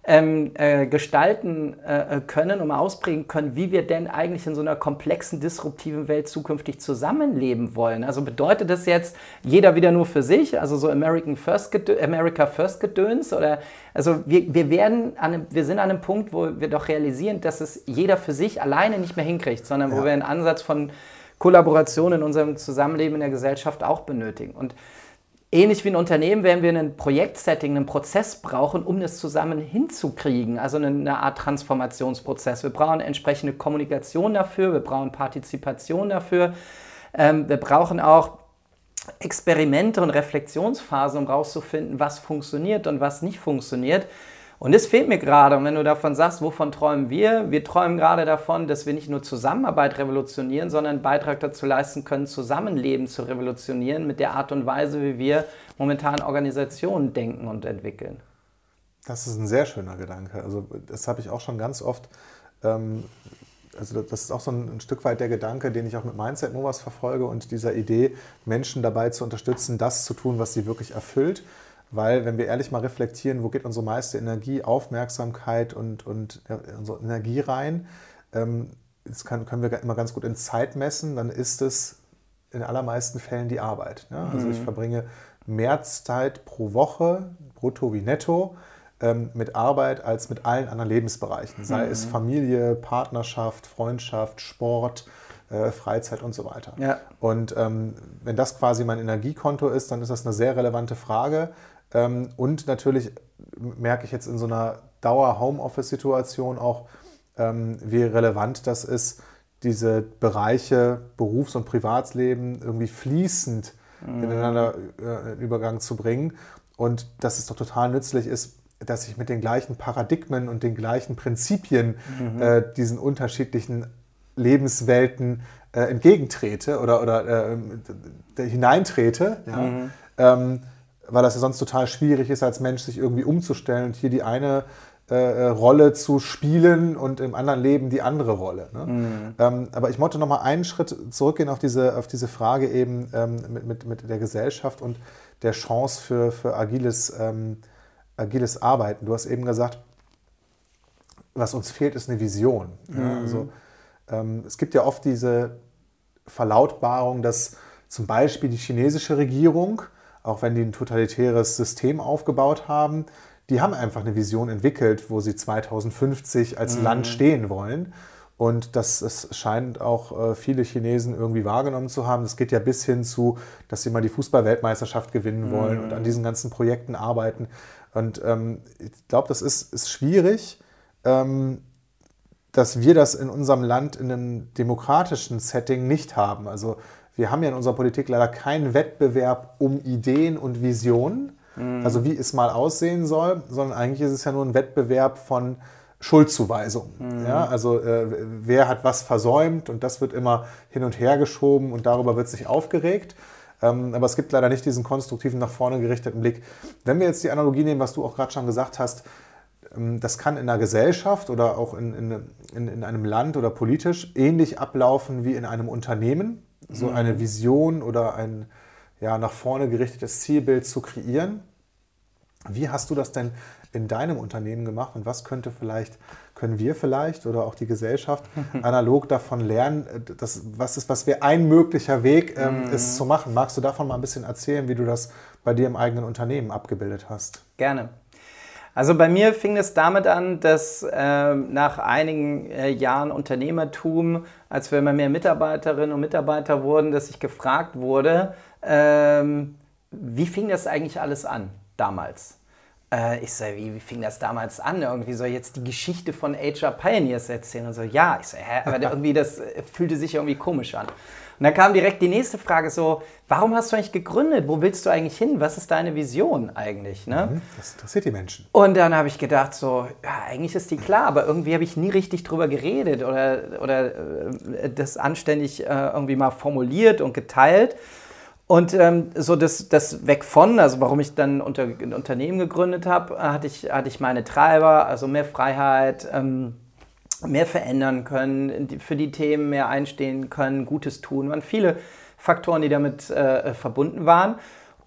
ähm, äh, gestalten äh, können und ausprägen können, wie wir denn eigentlich in so einer komplexen, disruptiven Welt zukünftig zusammenleben wollen. Also bedeutet das jetzt jeder wieder nur für sich, also so American First America First Gedöns oder also wir, wir werden an einem, wir sind an einem Punkt, wo wir doch realisieren, dass es jeder für sich alleine nicht mehr hinkriegt, sondern ja. wo wir einen Ansatz von Kollaboration in unserem Zusammenleben in der Gesellschaft auch benötigen. Und Ähnlich wie ein Unternehmen werden wir ein Projektsetting, einen Prozess brauchen, um das zusammen hinzukriegen. Also eine, Art Transformationsprozess. Wir brauchen entsprechende Kommunikation dafür, wir brauchen Partizipation dafür. Ähm, wir brauchen auch Experimente und Reflexionsphasen, um herauszufinden, was funktioniert und was nicht funktioniert. Und es fehlt mir gerade. Und wenn du davon sagst, wovon träumen wir? Wir träumen gerade davon, dass wir nicht nur Zusammenarbeit revolutionieren, sondern einen Beitrag dazu leisten können, Zusammenleben zu revolutionieren mit der Art und Weise, wie wir momentan Organisationen denken und entwickeln. Das ist ein sehr schöner Gedanke. Also das habe ich auch schon ganz oft. Ähm, also das ist auch so ein, ein, Stück weit der Gedanke, den ich auch mit Mindset Movers verfolge und dieser Idee, Menschen dabei zu unterstützen, das zu tun, was sie wirklich erfüllt weil, wenn wir ehrlich mal reflektieren, wo geht unsere meiste Energie, Aufmerksamkeit und, und ja, unsere Energie rein, ähm, das kann, können wir immer ganz gut in Zeit messen, dann ist es in allermeisten Fällen die Arbeit. Ne? Also mhm. ich verbringe mehr Zeit pro Woche, brutto wie netto, ähm, mit Arbeit als mit allen anderen Lebensbereichen, sei mhm. es Familie, Partnerschaft, Freundschaft, Sport, äh, Freizeit und so weiter. Ja. Und ähm, wenn das quasi mein Energiekonto ist, dann ist das eine sehr relevante Frage. Ähm, und natürlich merke ich jetzt in so einer Dauer-Homeoffice-Situation auch, ähm, wie relevant das ist, diese Bereiche Berufs- und Privatsleben irgendwie fließend mhm. ineinander äh, Übergang zu bringen. Und dass es doch total nützlich ist, dass ich mit den gleichen Paradigmen und den gleichen Prinzipien mhm. äh, diesen unterschiedlichen Lebenswelten äh, entgegentrete oder, oder äh, hineintrete. Ja? Mhm. Ähm, weil das ja sonst total schwierig ist, als Mensch sich irgendwie umzustellen und hier die eine äh, äh, Rolle zu spielen und im anderen Leben die andere Rolle. Ne? Mhm. Ähm, aber ich wollte noch mal einen Schritt zurückgehen auf diese, auf diese Frage eben ähm, mit, mit, mit der Gesellschaft und der Chance für, für agiles, ähm, agiles Arbeiten. Du hast eben gesagt, was uns fehlt, ist eine Vision. Mhm. Ja? Also, ähm, es gibt ja oft diese Verlautbarung, dass zum Beispiel die chinesische Regierung auch wenn die ein totalitäres System aufgebaut haben, die haben einfach eine Vision entwickelt, wo sie 2050 als mhm. Land stehen wollen. Und das, das scheint auch äh, viele Chinesen irgendwie wahrgenommen zu haben. Das geht ja bis hin zu, dass sie mal die Fußballweltmeisterschaft gewinnen wollen mhm. und an diesen ganzen Projekten arbeiten. Und ähm, ich glaube, das ist, ist schwierig, ähm, dass wir das in unserem Land in einem demokratischen Setting nicht haben. Also wir haben ja in unserer Politik leider keinen Wettbewerb um Ideen und Visionen, mhm. also wie es mal aussehen soll, sondern eigentlich ist es ja nur ein Wettbewerb von Schuldzuweisung. Mhm. Ja, also äh, wer hat was versäumt und das wird immer hin und her geschoben und darüber wird sich aufgeregt. Ähm, aber es gibt leider nicht diesen konstruktiven, nach vorne gerichteten Blick. Wenn wir jetzt die Analogie nehmen, was du auch gerade schon gesagt hast, ähm, das kann in einer Gesellschaft oder auch in, in, in, einem Land oder politisch ähnlich ablaufen wie in einem Unternehmen so mhm. eine Vision oder ein ja, nach vorne gerichtetes Zielbild zu kreieren. Wie hast du das denn in deinem Unternehmen gemacht und was könnte vielleicht, können wir vielleicht oder auch die Gesellschaft analog davon lernen, dass, was ist, was wäre ein möglicher Weg ähm, mhm. ist zu machen? Magst du davon mal ein bisschen erzählen, wie du das bei dir im eigenen Unternehmen abgebildet hast? Gerne. Also bei mir fing es damit an, dass äh, nach einigen äh, Jahren Unternehmertum, als wir immer mehr Mitarbeiterinnen und Mitarbeiter wurden, dass ich gefragt wurde, ähm, wie fing das eigentlich alles an damals? Äh, ich sage, wie, wie, fing das damals an? Irgendwie soll jetzt die Geschichte von HR Pioneers erzählen und so, ja, ich sage, aber irgendwie das äh, fühlte sich irgendwie komisch an. Und dann kam direkt die nächste Frage so, warum hast du eigentlich gegründet? Wo willst du eigentlich hin? Was ist deine Vision eigentlich? Ne? Mhm, das interessiert die Menschen. Und dann habe ich gedacht so, ja, eigentlich ist die klar, aber irgendwie habe ich nie richtig drüber geredet oder, oder äh, das anständig äh, irgendwie mal formuliert und geteilt. Und ähm, so das, das weg von, also warum ich dann unter, ein Unternehmen gegründet habe, hatte ich, hatte ich meine Treiber, also mehr Freiheit, ähm, mehr verändern können, für die Themen mehr einstehen können, Gutes tun. Es waren viele Faktoren, die damit äh, verbunden waren.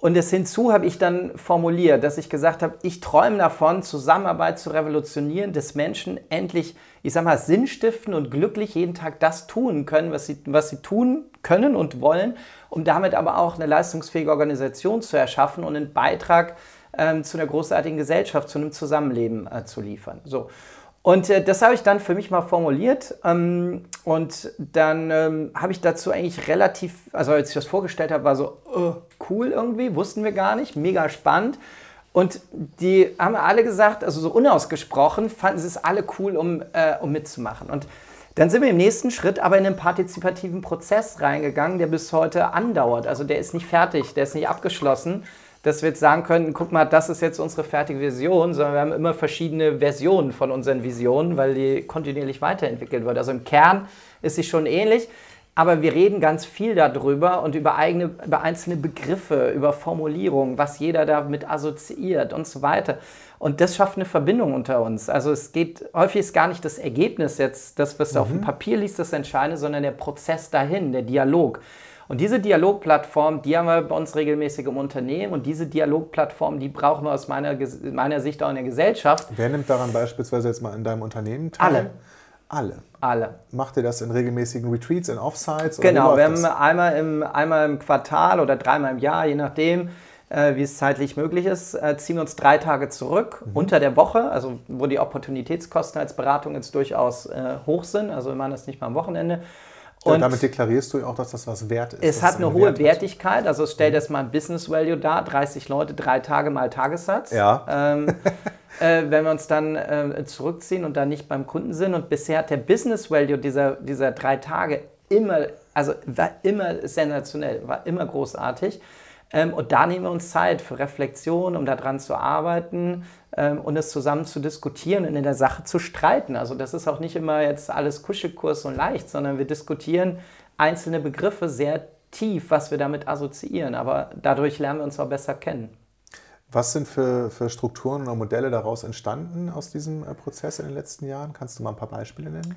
Und das hinzu habe ich dann formuliert, dass ich gesagt habe, ich träume davon, Zusammenarbeit zu revolutionieren, dass Menschen endlich, ich sage mal, sinnstiften und glücklich jeden Tag das tun können, was sie, was sie tun können und wollen, um damit aber auch eine leistungsfähige Organisation zu erschaffen und einen Beitrag ähm, zu einer großartigen Gesellschaft, zu einem Zusammenleben äh, zu liefern. So. Und äh, das habe ich dann für mich mal formuliert. Ähm, und dann ähm, habe ich dazu eigentlich relativ, also als ich das vorgestellt habe, war so uh, cool irgendwie, wussten wir gar nicht, mega spannend. Und die haben alle gesagt, also so unausgesprochen, fanden sie es alle cool, um, äh, um mitzumachen. Und dann sind wir im nächsten Schritt aber in einen partizipativen Prozess reingegangen, der bis heute andauert. Also der ist nicht fertig, der ist nicht abgeschlossen dass wir jetzt sagen können, guck mal, das ist jetzt unsere fertige Vision, sondern wir haben immer verschiedene Versionen von unseren Visionen, weil die kontinuierlich weiterentwickelt wird. Also im Kern ist sie schon ähnlich, aber wir reden ganz viel darüber und über, eigene, über einzelne Begriffe, über Formulierungen, was jeder damit assoziiert und so weiter. Und das schafft eine Verbindung unter uns. Also es geht, häufig ist gar nicht das Ergebnis jetzt, das, was du auf dem mhm. Papier liest, das Entscheidende, sondern der Prozess dahin, der Dialog. Und diese Dialogplattform, die haben wir bei uns regelmäßig im Unternehmen und diese Dialogplattform, die brauchen wir aus meiner, meiner Sicht auch in der Gesellschaft. Wer nimmt daran beispielsweise jetzt mal in deinem Unternehmen teil? Alle. Alle. Alle. Macht ihr das in regelmäßigen Retreats, in Offsites? Genau, wir haben einmal im, einmal im Quartal oder dreimal im Jahr, je nachdem, äh, wie es zeitlich möglich ist, äh, ziehen wir uns drei Tage zurück mhm. unter der Woche, also wo die Opportunitätskosten als Beratung jetzt durchaus äh, hoch sind. Also wir machen das nicht mal am Wochenende. Und damit deklarierst du auch, dass das was wert ist. Es hat eine hohe Wert Wertigkeit, also stell mhm. das mal ein Business Value dar, 30 Leute, drei Tage mal Tagessatz. Ja. Ähm, äh, wenn wir uns dann äh, zurückziehen und dann nicht beim Kunden sind. Und bisher hat der Business Value dieser, dieser drei Tage immer, also war immer sensationell, war immer großartig. Ähm, und da nehmen wir uns Zeit für Reflexion, um daran zu arbeiten ähm, und es zusammen zu diskutieren und in der Sache zu streiten. Also das ist auch nicht immer jetzt alles Kuschelkurs und leicht, sondern wir diskutieren einzelne Begriffe sehr tief, was wir damit assoziieren. Aber dadurch lernen wir uns auch besser kennen. Was sind für, für Strukturen oder Modelle daraus entstanden aus diesem äh, Prozess in den letzten Jahren? Kannst du mal ein paar Beispiele nennen?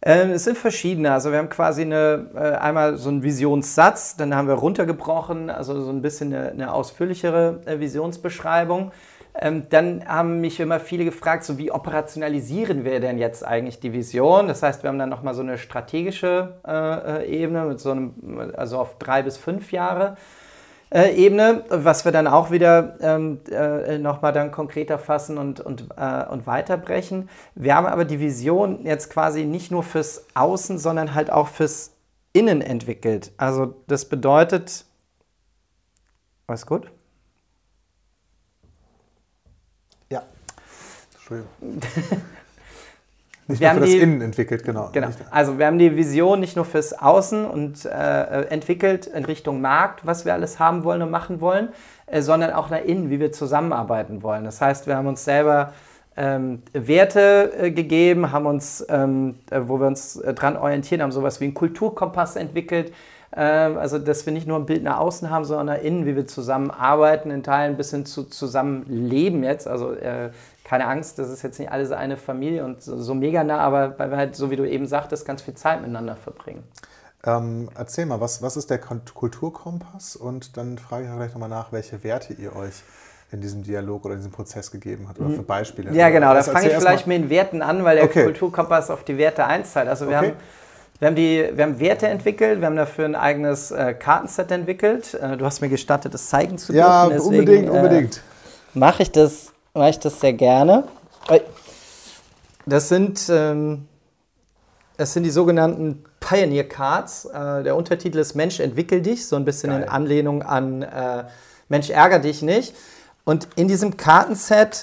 Ähm, es sind verschiedene. Also wir haben quasi eine, äh, einmal so einen Visionssatz, dann haben wir runtergebrochen, also so ein bisschen eine, eine ausführlichere äh, Visionsbeschreibung. Ähm, dann haben mich immer viele gefragt, so wie operationalisieren wir denn jetzt eigentlich die Vision? Das heißt, wir haben dann nochmal so eine strategische äh, Ebene mit so einem, also auf drei bis fünf Jahre äh, Ebene, was wir dann auch wieder ähm, äh, nochmal dann konkreter fassen und, und, äh, und weiterbrechen. Wir haben aber die Vision jetzt quasi nicht nur fürs Außen, sondern halt auch fürs Innen entwickelt. Also das bedeutet, alles gut? Ja. Entschuldigung. Nicht wir nur für die, das Innen entwickelt, genau. Genau. Also wir haben die Vision nicht nur fürs Außen und äh, entwickelt in Richtung Markt, was wir alles haben wollen und machen wollen, äh, sondern auch nach innen, wie wir zusammenarbeiten wollen. Das heißt, wir haben uns selber ähm, Werte äh, gegeben, haben uns, ähm, äh, wo wir uns äh, dran orientieren, haben sowas wie einen Kulturkompass entwickelt. Ähm, also, dass wir nicht nur ein Bild nach außen haben, sondern nach innen, wie wir zusammenarbeiten, in Teilen bis hin zu zusammenleben jetzt. Also äh, keine Angst, das ist jetzt nicht alles eine Familie und so, so mega nah, aber weil wir halt, so wie du eben sagtest, ganz viel Zeit miteinander verbringen. Ähm, erzähl mal, was, was ist der Kulturkompass? Und dann frage ich gleich nochmal nach, welche Werte ihr euch in diesem Dialog oder in diesem Prozess gegeben habt oder für Beispiele. Ja, genau, da fange ich vielleicht mit den Werten an, weil der okay. Kulturkompass auf die Werte einzahlt. Also wir okay. haben wir haben, die, wir haben Werte entwickelt, wir haben dafür ein eigenes äh, Kartenset entwickelt. Äh, du hast mir gestattet, das zeigen zu dürfen. Ja, Deswegen, unbedingt, unbedingt. Äh, Mache ich das mache ich das sehr gerne. Das sind, ähm, das sind die sogenannten Pioneer Cards. Äh, der Untertitel ist Mensch, entwickel dich, so ein bisschen Geil. in Anlehnung an äh, Mensch, ärger dich nicht. Und in diesem Kartenset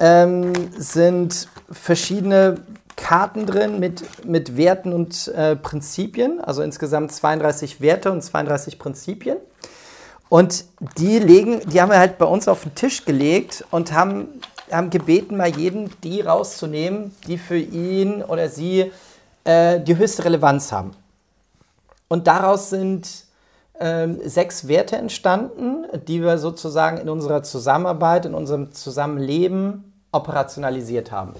ähm, sind verschiedene Karten drin mit, mit Werten und äh, Prinzipien, also insgesamt 32 Werte und 32 Prinzipien. Und die legen, die haben wir halt bei uns auf den Tisch gelegt und haben, haben gebeten, mal jeden die rauszunehmen, die für ihn oder sie äh, die höchste Relevanz haben. Und daraus sind äh, sechs Werte entstanden, die wir sozusagen in unserer Zusammenarbeit, in unserem Zusammenleben operationalisiert haben.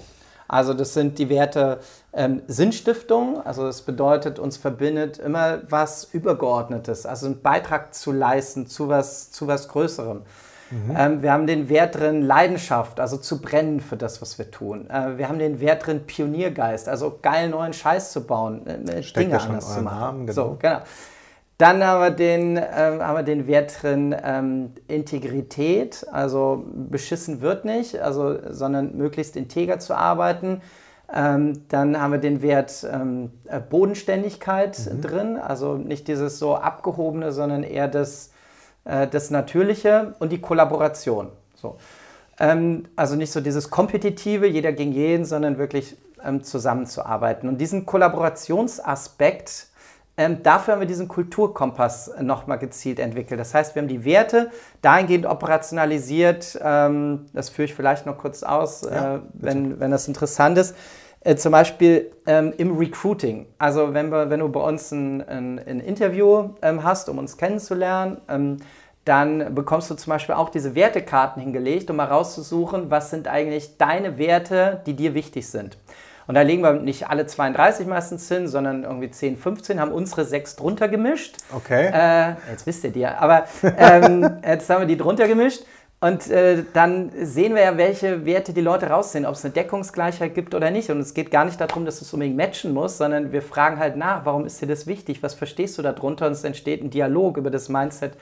Also das sind die Werte ähm, Sinnstiftung, also das bedeutet, uns verbindet immer was Übergeordnetes, also einen Beitrag zu leisten zu was, zu was Größerem. Mhm. Ähm, wir haben den Wert drin Leidenschaft, also zu brennen für das, was wir tun. Äh, wir haben den Wert drin Pioniergeist, also geil neuen Scheiß zu bauen, äh, Dinge anders zu machen. Namen, genau. So, genau. Dann haben wir den, äh, haben wir den Wert drin ähm, Integrität, also beschissen wird nicht, also, sondern möglichst integer zu arbeiten. Ähm, dann haben wir den Wert ähm, äh, Bodenständigkeit mhm. drin, also nicht dieses so abgehobene, sondern eher das, äh, das Natürliche und die Kollaboration. So. Ähm, also nicht so dieses Kompetitive, jeder gegen jeden, sondern wirklich ähm, zusammenzuarbeiten. Und diesen Kollaborationsaspekt, ähm, dafür haben wir diesen Kulturkompass nochmal gezielt entwickelt. Das heißt, wir haben die Werte dahingehend operationalisiert. Ähm, das führe ich vielleicht noch kurz aus, ja, äh, wenn, wenn das interessant ist. Äh, zum Beispiel ähm, im Recruiting. Also wenn, wir, wenn du bei uns ein, ein, ein Interview ähm, hast, um uns kennenzulernen, ähm, dann bekommst du zum Beispiel auch diese Wertekarten hingelegt, um mal rauszusuchen, was sind eigentlich deine Werte, die dir wichtig sind. Und da legen wir nicht alle 32 meistens hin, sondern irgendwie 10, 15, haben unsere sechs drunter gemischt. Okay. Äh, jetzt wisst ihr die, aber ähm, jetzt haben wir die drunter gemischt. Und äh, dann sehen wir ja, welche Werte die Leute raussehen, ob es eine Deckungsgleichheit gibt oder nicht. Und es geht gar nicht darum, dass es unbedingt matchen muss, sondern wir fragen halt nach, warum ist dir das wichtig? Was verstehst du darunter? Und es entsteht ein Dialog über das Mindset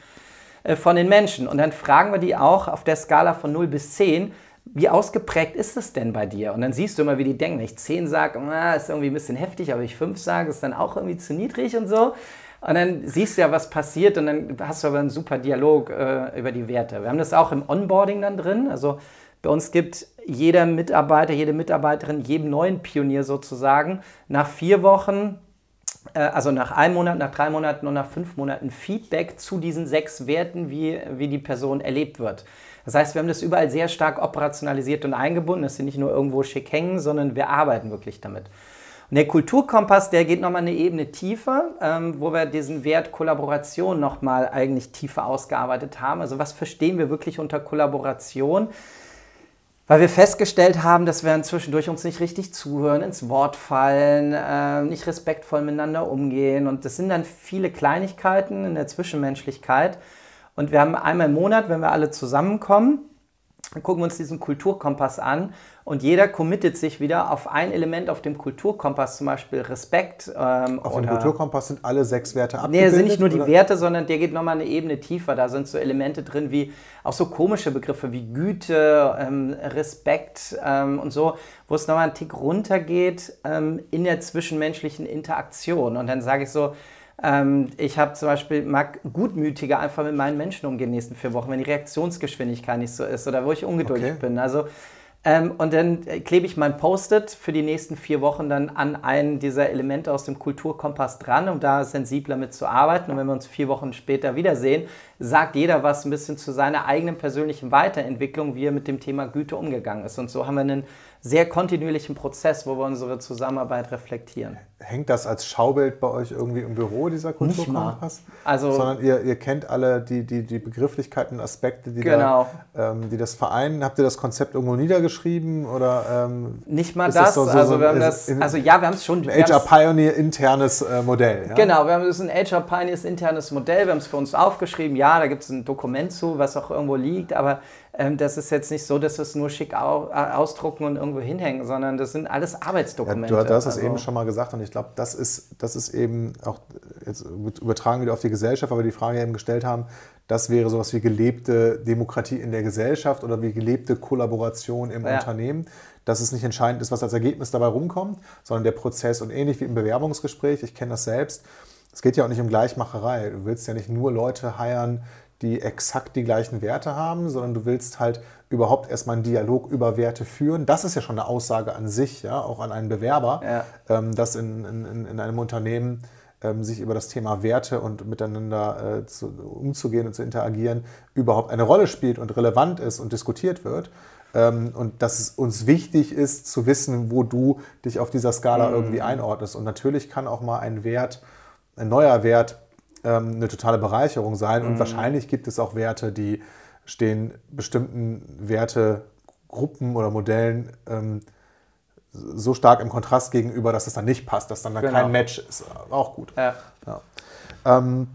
äh, von den Menschen. Und dann fragen wir die auch auf der Skala von 0 bis 10, wie ausgeprägt ist es denn bei dir? Und dann siehst du immer, wie die denken. Wenn ich 10 sage, ah, ist irgendwie ein bisschen heftig, aber ich 5 sage, ist dann auch irgendwie zu niedrig und so. Und dann siehst du ja, was passiert und dann hast du aber einen super Dialog äh, über die Werte. Wir haben das auch im Onboarding dann drin. Also bei uns gibt jeder Mitarbeiter, jede Mitarbeiterin, jedem neuen Pionier sozusagen nach vier Wochen, äh, also nach einem Monat, nach drei Monaten und nach fünf Monaten Feedback zu diesen sechs Werten, wie, wie die Person erlebt wird. Das heißt, wir haben das überall sehr stark operationalisiert und eingebunden, dass sie nicht nur irgendwo schick hängen, sondern wir arbeiten wirklich damit. Und der Kulturkompass, der geht nochmal eine Ebene tiefer, ähm, wo wir diesen Wert Kollaboration nochmal eigentlich tiefer ausgearbeitet haben. Also was verstehen wir wirklich unter Kollaboration? Weil wir festgestellt haben, dass wir inzwischen durch uns nicht richtig zuhören, ins Wort fallen, äh, nicht respektvoll miteinander umgehen. Und das sind dann viele Kleinigkeiten in der Zwischenmenschlichkeit, und wir haben einmal im Monat, wenn wir alle zusammenkommen, gucken wir uns diesen Kulturkompass an und jeder committet sich wieder auf ein Element auf dem Kulturkompass, zum Beispiel Respekt. Ähm, auf dem Kulturkompass sind alle sechs Werte abgebildet? Nee, sind nicht nur die oder? Werte, sondern der geht nochmal eine Ebene tiefer. Da sind so Elemente drin wie auch so komische Begriffe wie Güte, ähm, Respekt ähm, und so, wo es nochmal einen Tick runtergeht ähm, in der zwischenmenschlichen Interaktion. Und dann sage ich so, ähm, ich habe zum Beispiel, mag gutmütiger einfach mit meinen Menschen umgehen nächsten vier Wochen, wenn die Reaktionsgeschwindigkeit nicht so ist oder wo ich ungeduldig okay. bin. Also ähm, und dann klebe ich mein Post-it für die nächsten vier Wochen dann an einen dieser Elemente aus dem Kulturkompass dran, um da sensibler mit zu arbeiten. Und wenn wir uns vier Wochen später wiedersehen, sagt jeder was ein bisschen zu seiner eigenen persönlichen Weiterentwicklung, wie er mit dem Thema Güte umgegangen ist. Und so haben wir einen sehr kontinuierlichen Prozess, wo wir unsere Zusammenarbeit reflektieren. Hängt das als Schaubild bei euch irgendwie im Büro, dieser Kulturkompass? Also, Sondern ihr, ihr kennt alle die, die, die Begrifflichkeiten, Aspekte, die, genau. da, ähm, die das vereinen. Habt ihr das Konzept irgendwo niedergeschrieben? Oder, ähm, Nicht mal das. das so, so, also, wir haben das, also ja, wir haben es schon. Ein HR Pioneer internes äh, Modell. Ja? Genau, wir haben das ein HR Pioneers internes Modell. Wir haben es für uns aufgeschrieben. Ja, da gibt es ein Dokument zu, was auch irgendwo liegt. Aber ähm, das ist jetzt nicht so, dass wir es nur schick au äh, ausdrucken und irgendwo hinhängen, sondern das sind alles Arbeitsdokumente. Ja, du, hast es also, eben schon mal gesagt und ich glaube, das ist, das ist eben auch jetzt übertragen wieder auf die Gesellschaft, weil wir die Frage eben gestellt haben, das wäre sowas wie gelebte Demokratie in der Gesellschaft oder wie gelebte Kollaboration im ja. Unternehmen. Dass es nicht entscheidend ist, was als Ergebnis dabei rumkommt, sondern der Prozess und ähnlich wie im Bewerbungsgespräch, ich kenne das selbst, es geht ja auch nicht um Gleichmacherei. Du willst ja nicht nur Leute heiern, die exakt die gleichen Werte haben, sondern du willst halt überhaupt erstmal einen Dialog über Werte führen. Das ist ja schon eine Aussage an sich, ja, auch an einen Bewerber, ja. ähm, dass in, in, in einem Unternehmen ähm, sich über das Thema Werte und miteinander äh, zu, umzugehen und zu interagieren überhaupt eine Rolle spielt und relevant ist und diskutiert wird. Ähm, und dass es uns wichtig ist zu wissen, wo du dich auf dieser Skala mhm. irgendwie einordnest. Und natürlich kann auch mal ein Wert, ein neuer Wert ähm, eine totale Bereicherung sein. Und mhm. wahrscheinlich gibt es auch Werte, die stehen bestimmten Wertegruppen oder Modellen ähm, so stark im Kontrast gegenüber, dass es dann nicht passt, dass dann da genau. kein Match ist. Auch gut. Ja. Ja. Ähm,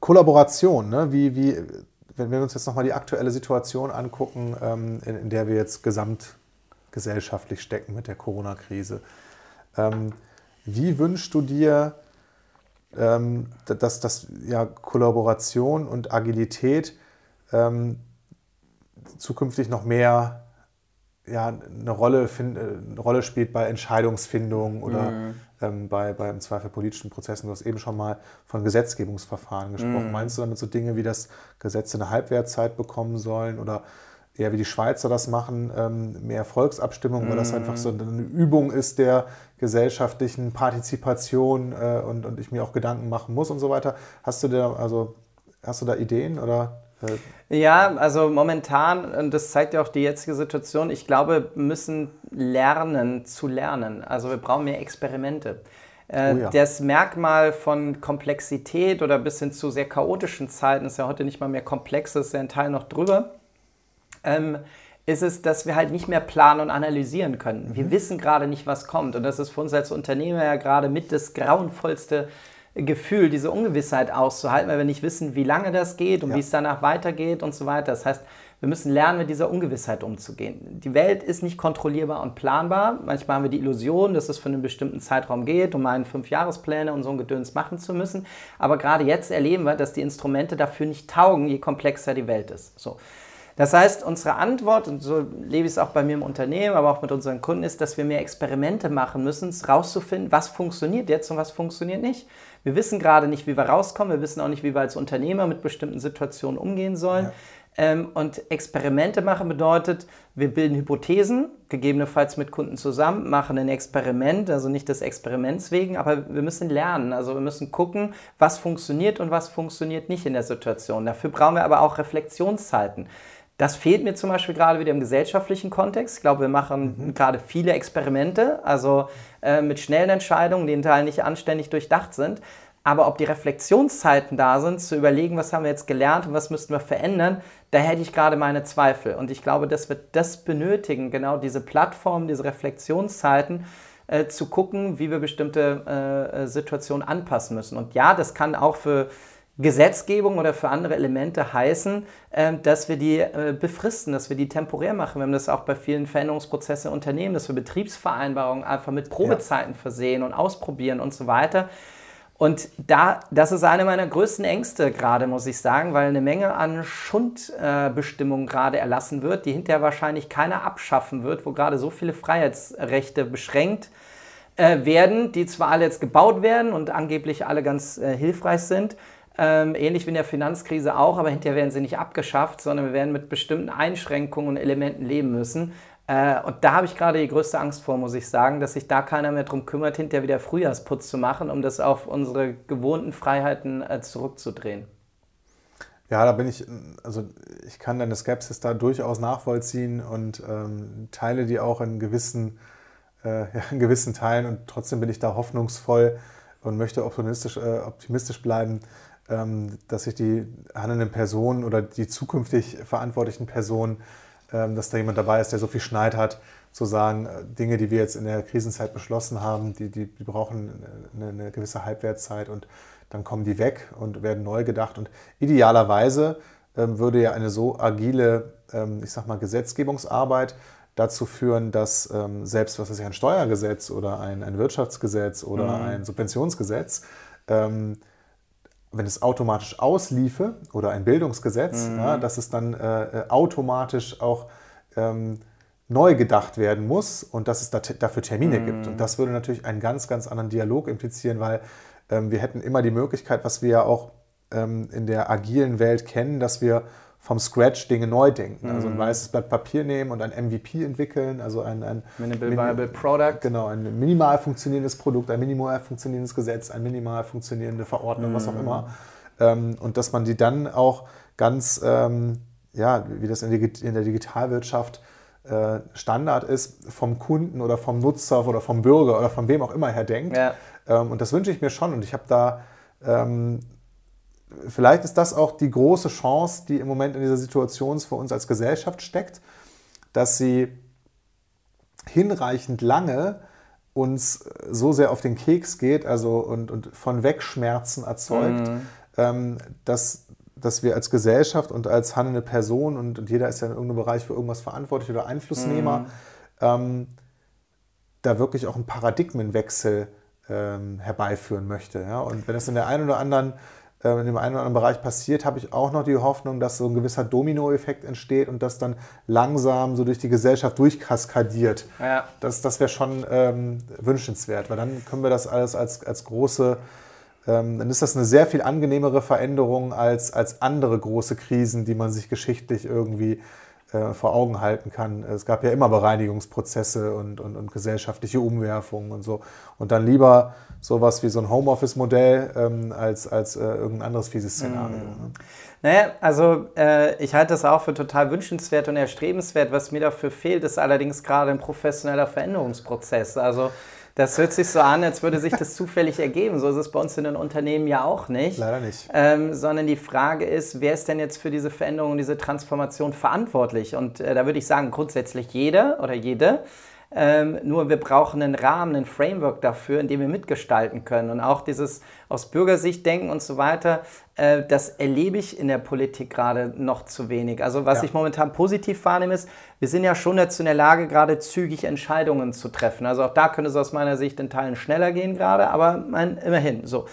Kollaboration, ne? wie, wie, wenn wir uns jetzt nochmal die aktuelle Situation angucken, ähm, in, in, der wir jetzt gesamtgesellschaftlich stecken mit der Corona-Krise. Ähm, wie wünschst du dir, ähm, dass, dass ja, Kollaboration und Agilität ähm, zukünftig noch mehr ja, eine, Rolle find, eine Rolle spielt bei Entscheidungsfindung oder mhm. ähm, bei, bei im Zweifel politischen Prozessen. Du hast eben schon mal von Gesetzgebungsverfahren gesprochen. Mhm. Meinst du damit so Dinge wie, dass Gesetze eine Halbwertzeit bekommen sollen oder eher wie die Schweizer das machen, ähm, mehr Volksabstimmung, weil das einfach so eine Übung ist der gesellschaftlichen Partizipation äh, und, und ich mir auch Gedanken machen muss und so weiter. Hast du da, also, hast du da Ideen oder? Äh? Ja, also momentan, und das zeigt ja auch die jetzige Situation, ich glaube, wir müssen lernen zu lernen. Also wir brauchen mehr Experimente. Äh, oh ja. Das Merkmal von Komplexität oder bis hin zu sehr chaotischen Zeiten ist ja heute nicht mal mehr komplex, ist ja ein Teil noch drüber ähm, ist es, dass wir halt nicht mehr planen und analysieren können. Wir mhm. wissen gerade nicht, was kommt. Und das ist für uns als Unternehmer ja gerade mit das grauenvollste Gefühl, diese Ungewissheit auszuhalten, weil wir nicht wissen, wie lange das geht und ja. wie es danach weitergeht und so weiter. Das heißt, wir müssen lernen, mit dieser Ungewissheit umzugehen. Die Welt ist nicht kontrollierbar und planbar. Manchmal haben wir die Illusion, dass es für einen bestimmten Zeitraum geht, um einen Fünfjahrespläne und so ein Gedöns machen zu müssen. Aber gerade jetzt erleben wir, dass die Instrumente dafür nicht taugen, je komplexer die Welt ist. So. Das heißt, unsere Antwort, und so lebe ich es auch bei mir im Unternehmen, aber auch mit unseren Kunden, ist, dass wir mehr Experimente machen müssen, rauszufinden, was funktioniert jetzt und was funktioniert nicht. Wir wissen gerade nicht, wie wir rauskommen, wir wissen auch nicht, wie wir als Unternehmer mit bestimmten Situationen umgehen sollen. Ja. Ähm, und Experimente machen bedeutet, wir bilden Hypothesen, gegebenenfalls mit Kunden zusammen, machen ein Experiment, also nicht des Experiments wegen, aber wir müssen lernen. Also wir müssen gucken, was funktioniert und was funktioniert nicht in der Situation. Dafür brauchen wir aber auch Reflexionszeiten. Das fehlt mir zum Beispiel gerade wieder im gesellschaftlichen Kontext. Ich glaube, wir machen mhm. gerade viele Experimente, also äh, mit schnellen Entscheidungen, die in Teilen nicht anständig durchdacht sind. Aber ob die Reflexionszeiten da sind, zu überlegen, was haben wir jetzt gelernt und was müssten wir verändern, da hätte ich gerade meine Zweifel. Und ich glaube, dass wir das benötigen, genau diese Plattform, diese Reflexionszeiten, äh, zu gucken, wie wir bestimmte äh, äh Situationen anpassen müssen. Und ja, das kann auch für Gesetzgebung oder für andere Elemente heißen, ähm, dass wir die äh, befristen, dass wir die temporär machen. Wir haben das auch bei vielen Veränderungsprozessen in Unternehmen, dass wir Betriebsvereinbarungen einfach mit Probezeiten versehen und ausprobieren und so weiter. Und da, das ist eine meiner größten Ängste gerade, muss ich sagen, weil eine Menge an Schundbestimmungen gerade erlassen wird, die hinterher wahrscheinlich keiner abschaffen wird, wo gerade so viele Freiheitsrechte beschränkt äh, werden, die zwar alle jetzt gebaut werden und angeblich alle ganz äh, hilfreich sind, ähm, ähnlich wie in der Finanzkrise auch, aber hinterher werden sie nicht abgeschafft, sondern wir werden mit bestimmten Einschränkungen und Elementen leben müssen. Äh, und da habe ich gerade die größte Angst vor, muss ich sagen, dass sich da keiner mehr darum kümmert, hinterher wieder Frühjahrsputz zu machen, um das auf unsere gewohnten Freiheiten äh, zurückzudrehen. Ja, da bin ich, also ich kann deine Skepsis da durchaus nachvollziehen und ähm, teile die auch in gewissen, äh, ja, in gewissen Teilen und trotzdem bin ich da hoffnungsvoll und möchte optimistisch, äh, optimistisch bleiben, dass sich die handelnden Personen oder die zukünftig verantwortlichen Personen, ähm, dass da jemand dabei ist, der so viel Schneid hat, zu sagen, äh, Dinge, die wir jetzt in der Krisenzeit beschlossen haben, die, die, die brauchen eine, eine, gewisse Halbwertszeit und dann kommen die weg und werden neu gedacht. Und idealerweise ähm, würde ja eine so agile, ich sag mal, Gesetzgebungsarbeit dazu führen, dass selbst was ist ja ein Steuergesetz oder ein, ein Wirtschaftsgesetz oder mhm. ein Subventionsgesetz wenn es automatisch ausliefe oder ein Bildungsgesetz, mhm. ja, dass es dann äh, äh, automatisch auch ähm, neu gedacht werden muss und dass es da, dafür Termine mhm. gibt. Und das würde natürlich einen ganz, ganz anderen Dialog implizieren, weil ähm, wir hätten immer die Möglichkeit, was wir ja auch ähm, in der agilen Welt kennen, dass wir vom Scratch Dinge neu denken. Also ein mhm. weißes Blatt Papier nehmen und ein MVP entwickeln, also ein, ein Minimal Viable Product. Genau, ein minimal funktionierendes Produkt, ein minimal funktionierendes Gesetz, eine minimal funktionierende Verordnung, was auch mhm. immer. Ähm, und dass man die dann auch ganz, ähm, ja, wie das in, der Digitalwirtschaft äh, Standard ist, vom Kunden oder vom Nutzer oder vom Bürger oder von wem auch immer her denkt. Ja. Ähm, und das wünsche ich mir schon. Und ich habe da vielleicht ist das auch die große Chance, die im Moment in dieser Situation für uns als Gesellschaft steckt, dass sie hinreichend lange uns so sehr auf den Keks geht, also und, und von Wegschmerzen erzeugt, mhm. ähm, dass, dass wir als Gesellschaft und als handelnde Person und, und jeder ist ja in irgendeinem Bereich für irgendwas verantwortlich oder Einflussnehmer, mhm. ähm, da wirklich auch einen Paradigmenwechsel ähm, herbeiführen möchte. Ja? Und wenn es in der einen oder anderen in dem einen oder anderen Bereich passiert, habe ich auch noch die Hoffnung, dass so ein gewisser Dominoeffekt entsteht und das dann langsam so durch die Gesellschaft durchkaskadiert. Ja. Das, das wäre schon ähm, wünschenswert, weil dann können wir das alles als, als große, ähm, dann ist das eine sehr viel angenehmere Veränderung als, als andere große Krisen, die man sich geschichtlich irgendwie äh, vor Augen halten kann. Es gab ja immer Bereinigungsprozesse und, und, und gesellschaftliche Umwerfungen und so. Und dann lieber sowas wie so ein Homeoffice-Modell ähm, als, als äh, irgendein anderes fieses Szenario. Mm. Ne? Naja, also äh, ich halte das auch für total wünschenswert und erstrebenswert. Was mir dafür fehlt, ist allerdings gerade ein professioneller Veränderungsprozess. Also das hört sich so an, als würde sich das zufällig ergeben. So ist es bei uns in den Unternehmen ja auch nicht. Leider nicht. Ähm, sondern die Frage ist, wer ist denn jetzt für diese Veränderung, diese Transformation verantwortlich? Und äh, da würde ich sagen, grundsätzlich jeder oder jede. Ähm, nur wir brauchen einen Rahmen, ein Framework dafür, in dem wir mitgestalten können. Und auch dieses aus Bürgersicht denken und so weiter, äh, das erlebe ich in der Politik gerade noch zu wenig. Also was ja. ich momentan positiv wahrnehme, ist, wir sind ja schon dazu in der Lage, gerade zügig Entscheidungen zu treffen. Also auch da könnte es aus meiner Sicht in Teilen schneller gehen gerade, aber mein, immerhin so.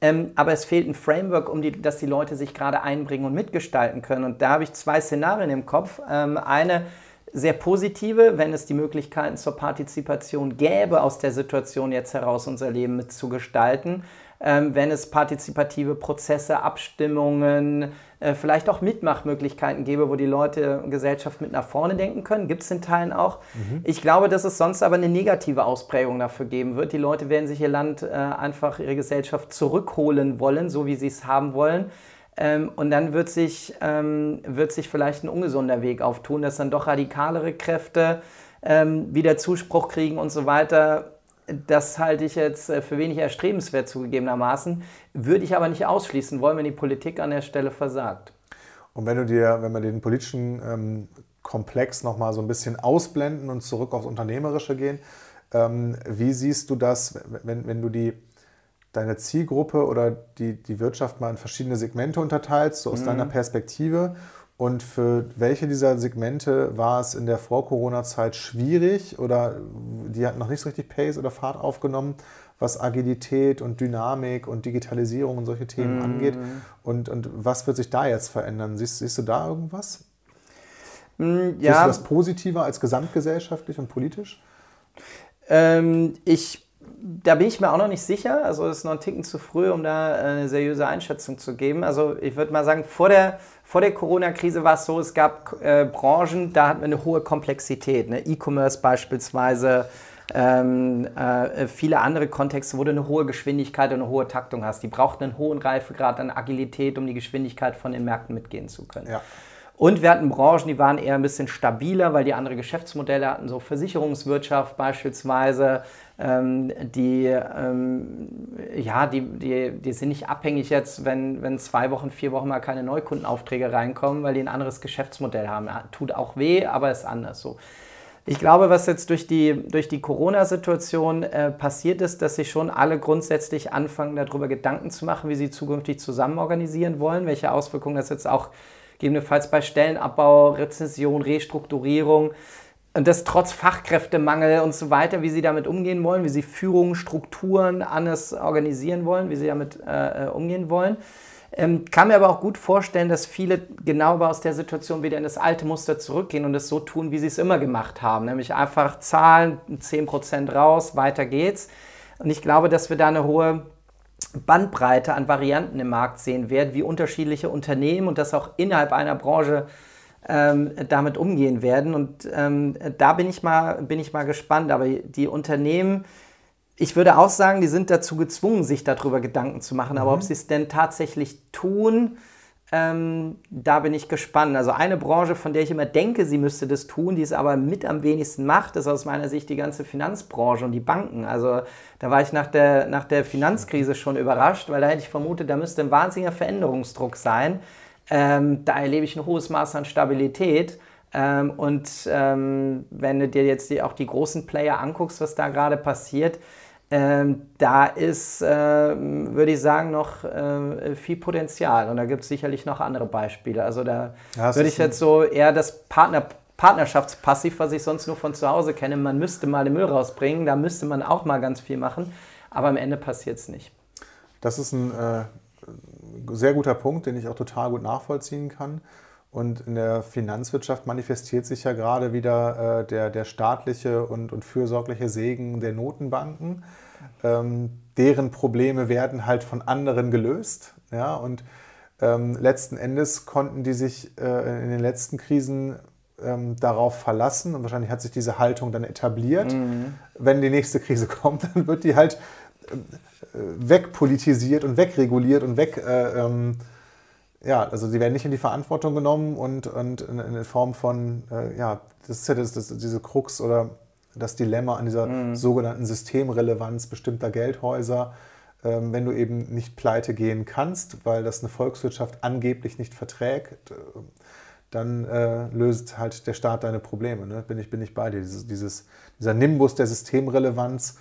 Ähm, aber es fehlt ein Framework, um die, dass die Leute sich gerade einbringen und mitgestalten können. Und da habe ich zwei Szenarien im Kopf. Ähm, eine sehr positive, wenn es die Möglichkeiten zur Partizipation gäbe, aus der Situation jetzt heraus unser Leben mitzugestalten. Ähm, wenn es partizipative Prozesse, Abstimmungen, äh, vielleicht auch Mitmachmöglichkeiten gäbe, wo die Leute Gesellschaft mit nach vorne denken können. Gibt es in Teilen auch. Mhm. Ich glaube, dass es sonst aber eine negative Ausprägung dafür geben wird. Die Leute werden sich ihr Land äh, einfach, ihre Gesellschaft zurückholen wollen, so wie sie es haben wollen. Ähm, und dann wird sich, ähm, wird sich vielleicht ein ungesunder Weg auftun, dass dann doch radikalere Kräfte ähm, wieder Zuspruch kriegen und so weiter. Das halte ich jetzt äh, für wenig erstrebenswert zugegebenermaßen, würde ich aber nicht ausschließen wollen, wenn die Politik an der Stelle versagt. Und wenn du dir, wenn wir den politischen ähm, Komplex nochmal so ein bisschen ausblenden und zurück aufs Unternehmerische gehen, ähm, wie siehst du das, wenn, wenn du die deine Zielgruppe oder die, die Wirtschaft mal in verschiedene Segmente unterteilst, so aus mhm. deiner Perspektive. Und für welche dieser Segmente war es in der Vor-Corona-Zeit schwierig oder die hatten noch nicht so richtig Pace oder Fahrt aufgenommen, was Agilität und Dynamik und Digitalisierung und solche Themen mhm. angeht? Und, und was wird sich da jetzt verändern? Siehst, siehst du da irgendwas? Mhm, ja. Siehst du das positiver als gesamtgesellschaftlich und politisch? Ähm, ich da bin ich mir auch noch nicht sicher. Also es ist noch ein Ticken zu früh, um da äh, eine seriöse Einschätzung zu geben. Also ich würde mal sagen, vor der, vor der Corona-Krise war es so, es gab äh, Branchen, da hatten wir eine hohe Komplexität. Ne? E-Commerce beispielsweise, ähm, äh, viele andere Kontexte, wo du eine hohe Geschwindigkeit und eine hohe Taktung hast. Die brauchten einen hohen Reifegrad an Agilität, um die Geschwindigkeit von den Märkten mitgehen zu können. Ja. Und wir hatten Branchen, die waren eher ein bisschen stabiler, weil die andere Geschäftsmodelle hatten, so Versicherungswirtschaft beispielsweise, ähm, die, ähm, ja, die, die, die sind nicht abhängig jetzt, wenn, wenn zwei Wochen, vier Wochen mal keine Neukundenaufträge reinkommen, weil die ein anderes Geschäftsmodell haben. Tut auch weh, aber ist anders so. Ich glaube, was jetzt durch die, durch die Corona-Situation äh, passiert ist, dass sich schon alle grundsätzlich anfangen, darüber Gedanken zu machen, wie sie zukünftig zusammen organisieren wollen, welche Auswirkungen das jetzt auch gegebenenfalls bei Stellenabbau, Rezession, Restrukturierung und das trotz Fachkräftemangel und so weiter, wie sie damit umgehen wollen, wie sie Führung, Strukturen anders organisieren wollen, wie sie damit äh, äh, umgehen wollen. Ähm, kann mir aber auch gut vorstellen, dass viele genau aus der Situation wieder in das alte Muster zurückgehen und es so tun, wie sie es immer gemacht haben. Nämlich einfach Zahlen, 10% raus, weiter geht's. Und ich glaube, dass wir da eine hohe Bandbreite an Varianten im Markt sehen werden, wie unterschiedliche Unternehmen und das auch innerhalb einer Branche ähm, damit umgehen werden. Und ähm, da bin ich, mal, bin ich mal gespannt. Aber die Unternehmen, ich würde auch sagen, die sind dazu gezwungen, sich darüber Gedanken zu machen. Aber ob mhm. sie es denn tatsächlich tun, ähm, da bin ich gespannt. Also eine Branche, von der ich immer denke, sie müsste das tun, die es aber mit am wenigsten macht, ist aus meiner Sicht die ganze Finanzbranche und die Banken. Also da war ich nach der, nach der Finanzkrise schon überrascht, weil da hätte ich vermutet, da müsste ein wahnsinniger Veränderungsdruck sein. Ähm, da erlebe ich ein hohes Maß an Stabilität. Ähm, und ähm, wenn du dir jetzt die, auch die großen Player anguckst, was da gerade passiert, ähm, da ist, äh, würde ich sagen, noch äh, viel Potenzial. Und da gibt es sicherlich noch andere Beispiele. Also da ja, würde ich jetzt so eher das Partner, Partnerschaftspassiv, was ich sonst nur von zu Hause kenne, man müsste mal den Müll rausbringen, da müsste man auch mal ganz viel machen. aber am Ende passiert es nicht. Das ist ein äh, sehr guter Punkt, den ich auch total gut nachvollziehen kann. Und in der Finanzwirtschaft manifestiert sich ja gerade wieder äh, der, der staatliche und, und fürsorgliche Segen der Notenbanken. Ähm, deren Probleme werden halt von anderen gelöst. Ja? Und ähm, letzten Endes konnten die sich äh, in den letzten Krisen ähm, darauf verlassen und wahrscheinlich hat sich diese Haltung dann etabliert. Mhm. Wenn die nächste Krise kommt, dann wird die halt äh, wegpolitisiert und wegreguliert und weg. Äh, ähm, ja, also sie werden nicht in die Verantwortung genommen und, und in, in Form von, äh, ja, das ist ja das, das, diese Krux oder das Dilemma an dieser mhm. sogenannten Systemrelevanz bestimmter Geldhäuser. Ähm, wenn du eben nicht pleite gehen kannst, weil das eine Volkswirtschaft angeblich nicht verträgt, äh, dann äh, löst halt der Staat deine Probleme. Ne? Bin, ich, bin ich bei dir. Dieses, dieses, dieser Nimbus der Systemrelevanz äh,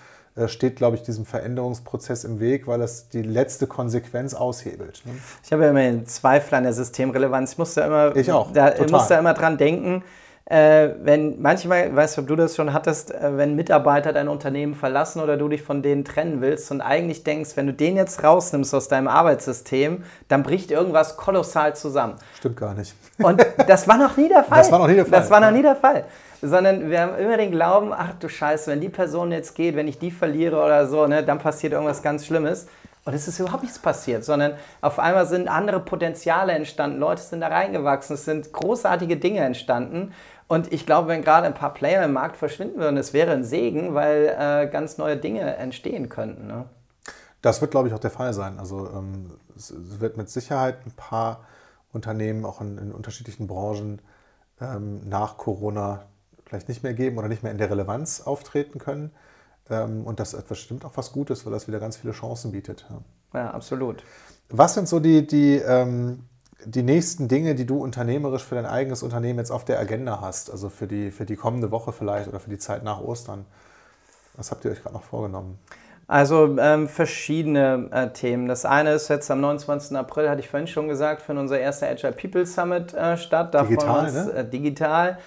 steht, glaube ich, diesem Veränderungsprozess im Weg, weil es die letzte Konsequenz aushebelt. Ne? Ich habe ja immer einen Zweifel an der Systemrelevanz. Ich muss da immer, ich auch, da, muss da immer dran denken, äh, wenn manchmal, weißt du, ob du das schon hattest, äh, wenn Mitarbeiter dein Unternehmen verlassen oder du dich von denen trennen willst und eigentlich denkst, wenn du den jetzt rausnimmst aus deinem Arbeitssystem, dann bricht irgendwas kolossal zusammen. Stimmt gar nicht. Und das war noch nie der Fall. Das war noch nie der Fall. Das war noch nie der Fall. Sondern wir haben immer den Glauben, ach du Scheiße, wenn die Person jetzt geht, wenn ich die verliere oder so, ne, dann passiert irgendwas ganz Schlimmes. Und es ist überhaupt nichts passiert, sondern auf einmal sind andere Potenziale entstanden, Leute sind da reingewachsen, es sind großartige Dinge entstanden. Und ich glaube, wenn gerade ein paar Player im Markt verschwinden würden, es wäre ein Segen, weil äh, ganz neue Dinge entstehen könnten. Ne? Das wird, glaube ich, auch der Fall sein. Also ähm, es, wird mit Sicherheit ein paar Unternehmen auch in, in unterschiedlichen Branchen ähm, nach Corona vielleicht nicht mehr geben oder nicht mehr in der Relevanz auftreten können. Ähm, und das ist bestimmt auch was Gutes, weil das wieder ganz viele Chancen bietet. Ja, absolut. Was sind so die, die, ähm, die nächsten Dinge, die du unternehmerisch für dein eigenes Unternehmen jetzt auf der Agenda hast? Also für die, für die kommende Woche vielleicht oder für die Zeit nach Ostern? Was habt ihr euch gerade noch vorgenommen? Also ähm, verschiedene äh, Themen. Das eine ist jetzt am 29. April, hatte ich vorhin schon gesagt, findet unser erster Agile People Summit äh, statt. Da digital, uns, ne? Äh, digital.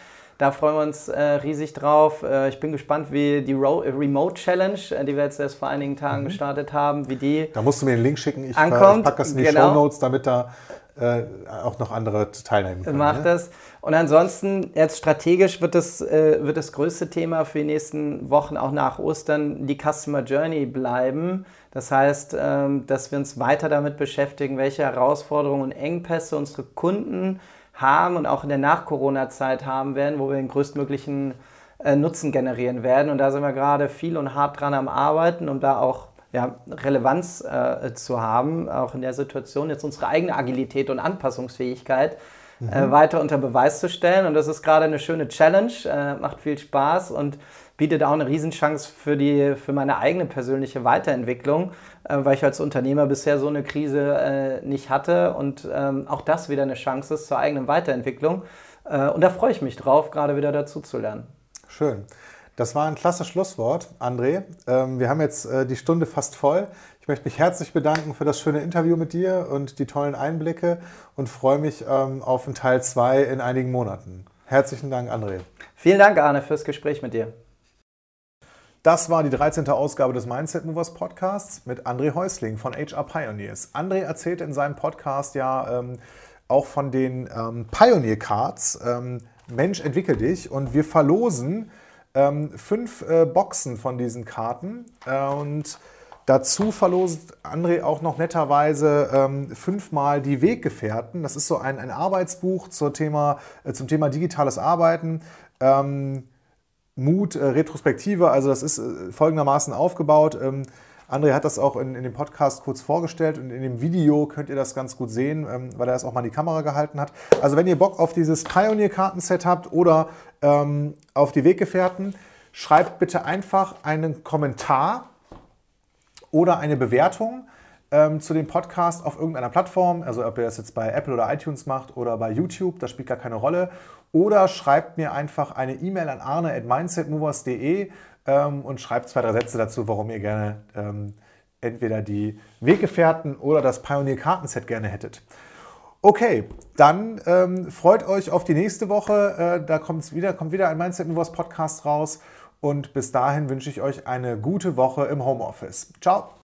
Da freuen wir uns äh, riesig drauf. Äh, ich bin gespannt, wie die Ro Remote Challenge, äh, die wir jetzt erst vor einigen Tagen mhm. gestartet haben, wie die. Da musst du mir den Link schicken. Ich, ankommt. ich packe das in die genau. Show Notes, damit da äh, auch noch andere teilnehmen können. Mach ja? das. Und ansonsten, jetzt strategisch wird das, äh, wird das größte Thema für die nächsten Wochen auch nach Ostern die Customer Journey bleiben. Das heißt, ähm, dass wir uns weiter damit beschäftigen, welche Herausforderungen und Engpässe unsere Kunden haben und auch in der Nach-Corona-Zeit haben werden, wo wir den größtmöglichen äh, Nutzen generieren werden. Und da sind wir gerade viel und hart dran am Arbeiten, um da auch ja, Relevanz äh, zu haben, auch in der Situation jetzt unsere eigene Agilität und Anpassungsfähigkeit äh, mhm. äh, weiter unter Beweis zu stellen. Und das ist gerade eine schöne Challenge, äh, macht viel Spaß und bietet auch eine Riesenchance für, die, für meine eigene persönliche Weiterentwicklung, äh, weil ich als Unternehmer bisher so eine Krise äh, nicht hatte und ähm, auch das wieder eine Chance ist zur eigenen Weiterentwicklung. und da freue ich mich drauf, gerade wieder dazu zu lernen. Schön. Das war ein klasse Schlusswort, André. Ähm, wir haben jetzt äh, die Stunde fast voll. Ich möchte mich herzlich bedanken für das schöne Interview mit dir und die tollen Einblicke und freue mich ähm, auf einen Teil 2 in einigen Monaten. Herzlichen Dank, André. Vielen Dank, Arne, fürs Gespräch mit dir. Das war die 13. Ausgabe des Mindset Movers Podcasts mit André Häusling von HR Pioneers. André erzählte in seinem Podcast ja ähm, auch von den ähm, Pioneer Cards. Ähm, Mensch, entwickel dich und wir verlosen ähm, fünf äh, Boxen von diesen Karten äh, und dazu verlost André auch noch netterweise ähm, fünfmal die Weggefährten. Das ist so ein, ein Arbeitsbuch zum Thema, äh, zum Thema digitales Arbeiten. Ähm, Mut, äh, Retrospektive, also das ist äh, folgendermaßen aufgebaut. Ähm, André hat das auch in, in, dem Podcast kurz vorgestellt und in dem Video könnt ihr das ganz gut sehen, ähm, weil er es auch mal in die Kamera gehalten hat. Also wenn ihr Bock auf dieses Pioneer-Kartenset habt oder ähm, auf die Weggefährten, schreibt bitte einfach einen Kommentar oder eine Bewertung ähm, zu dem Podcast auf irgendeiner Plattform, also ob ihr das jetzt bei Apple oder iTunes macht oder bei YouTube, das spielt gar keine Rolle. Oder schreibt mir einfach eine E-Mail an arne at mindsetmovers.de ähm, und schreibt zwei, drei Sätze dazu, warum ihr gerne ähm, entweder die Weggefährten oder das Pioneer-Kartenset gerne hättet. Okay, dann ähm, freut euch auf die nächste Woche. Äh, da kommt's wieder, kommt wieder ein Mindset Movers Podcast raus. Und bis dahin wünsche ich euch eine gute Woche im Homeoffice. Ciao!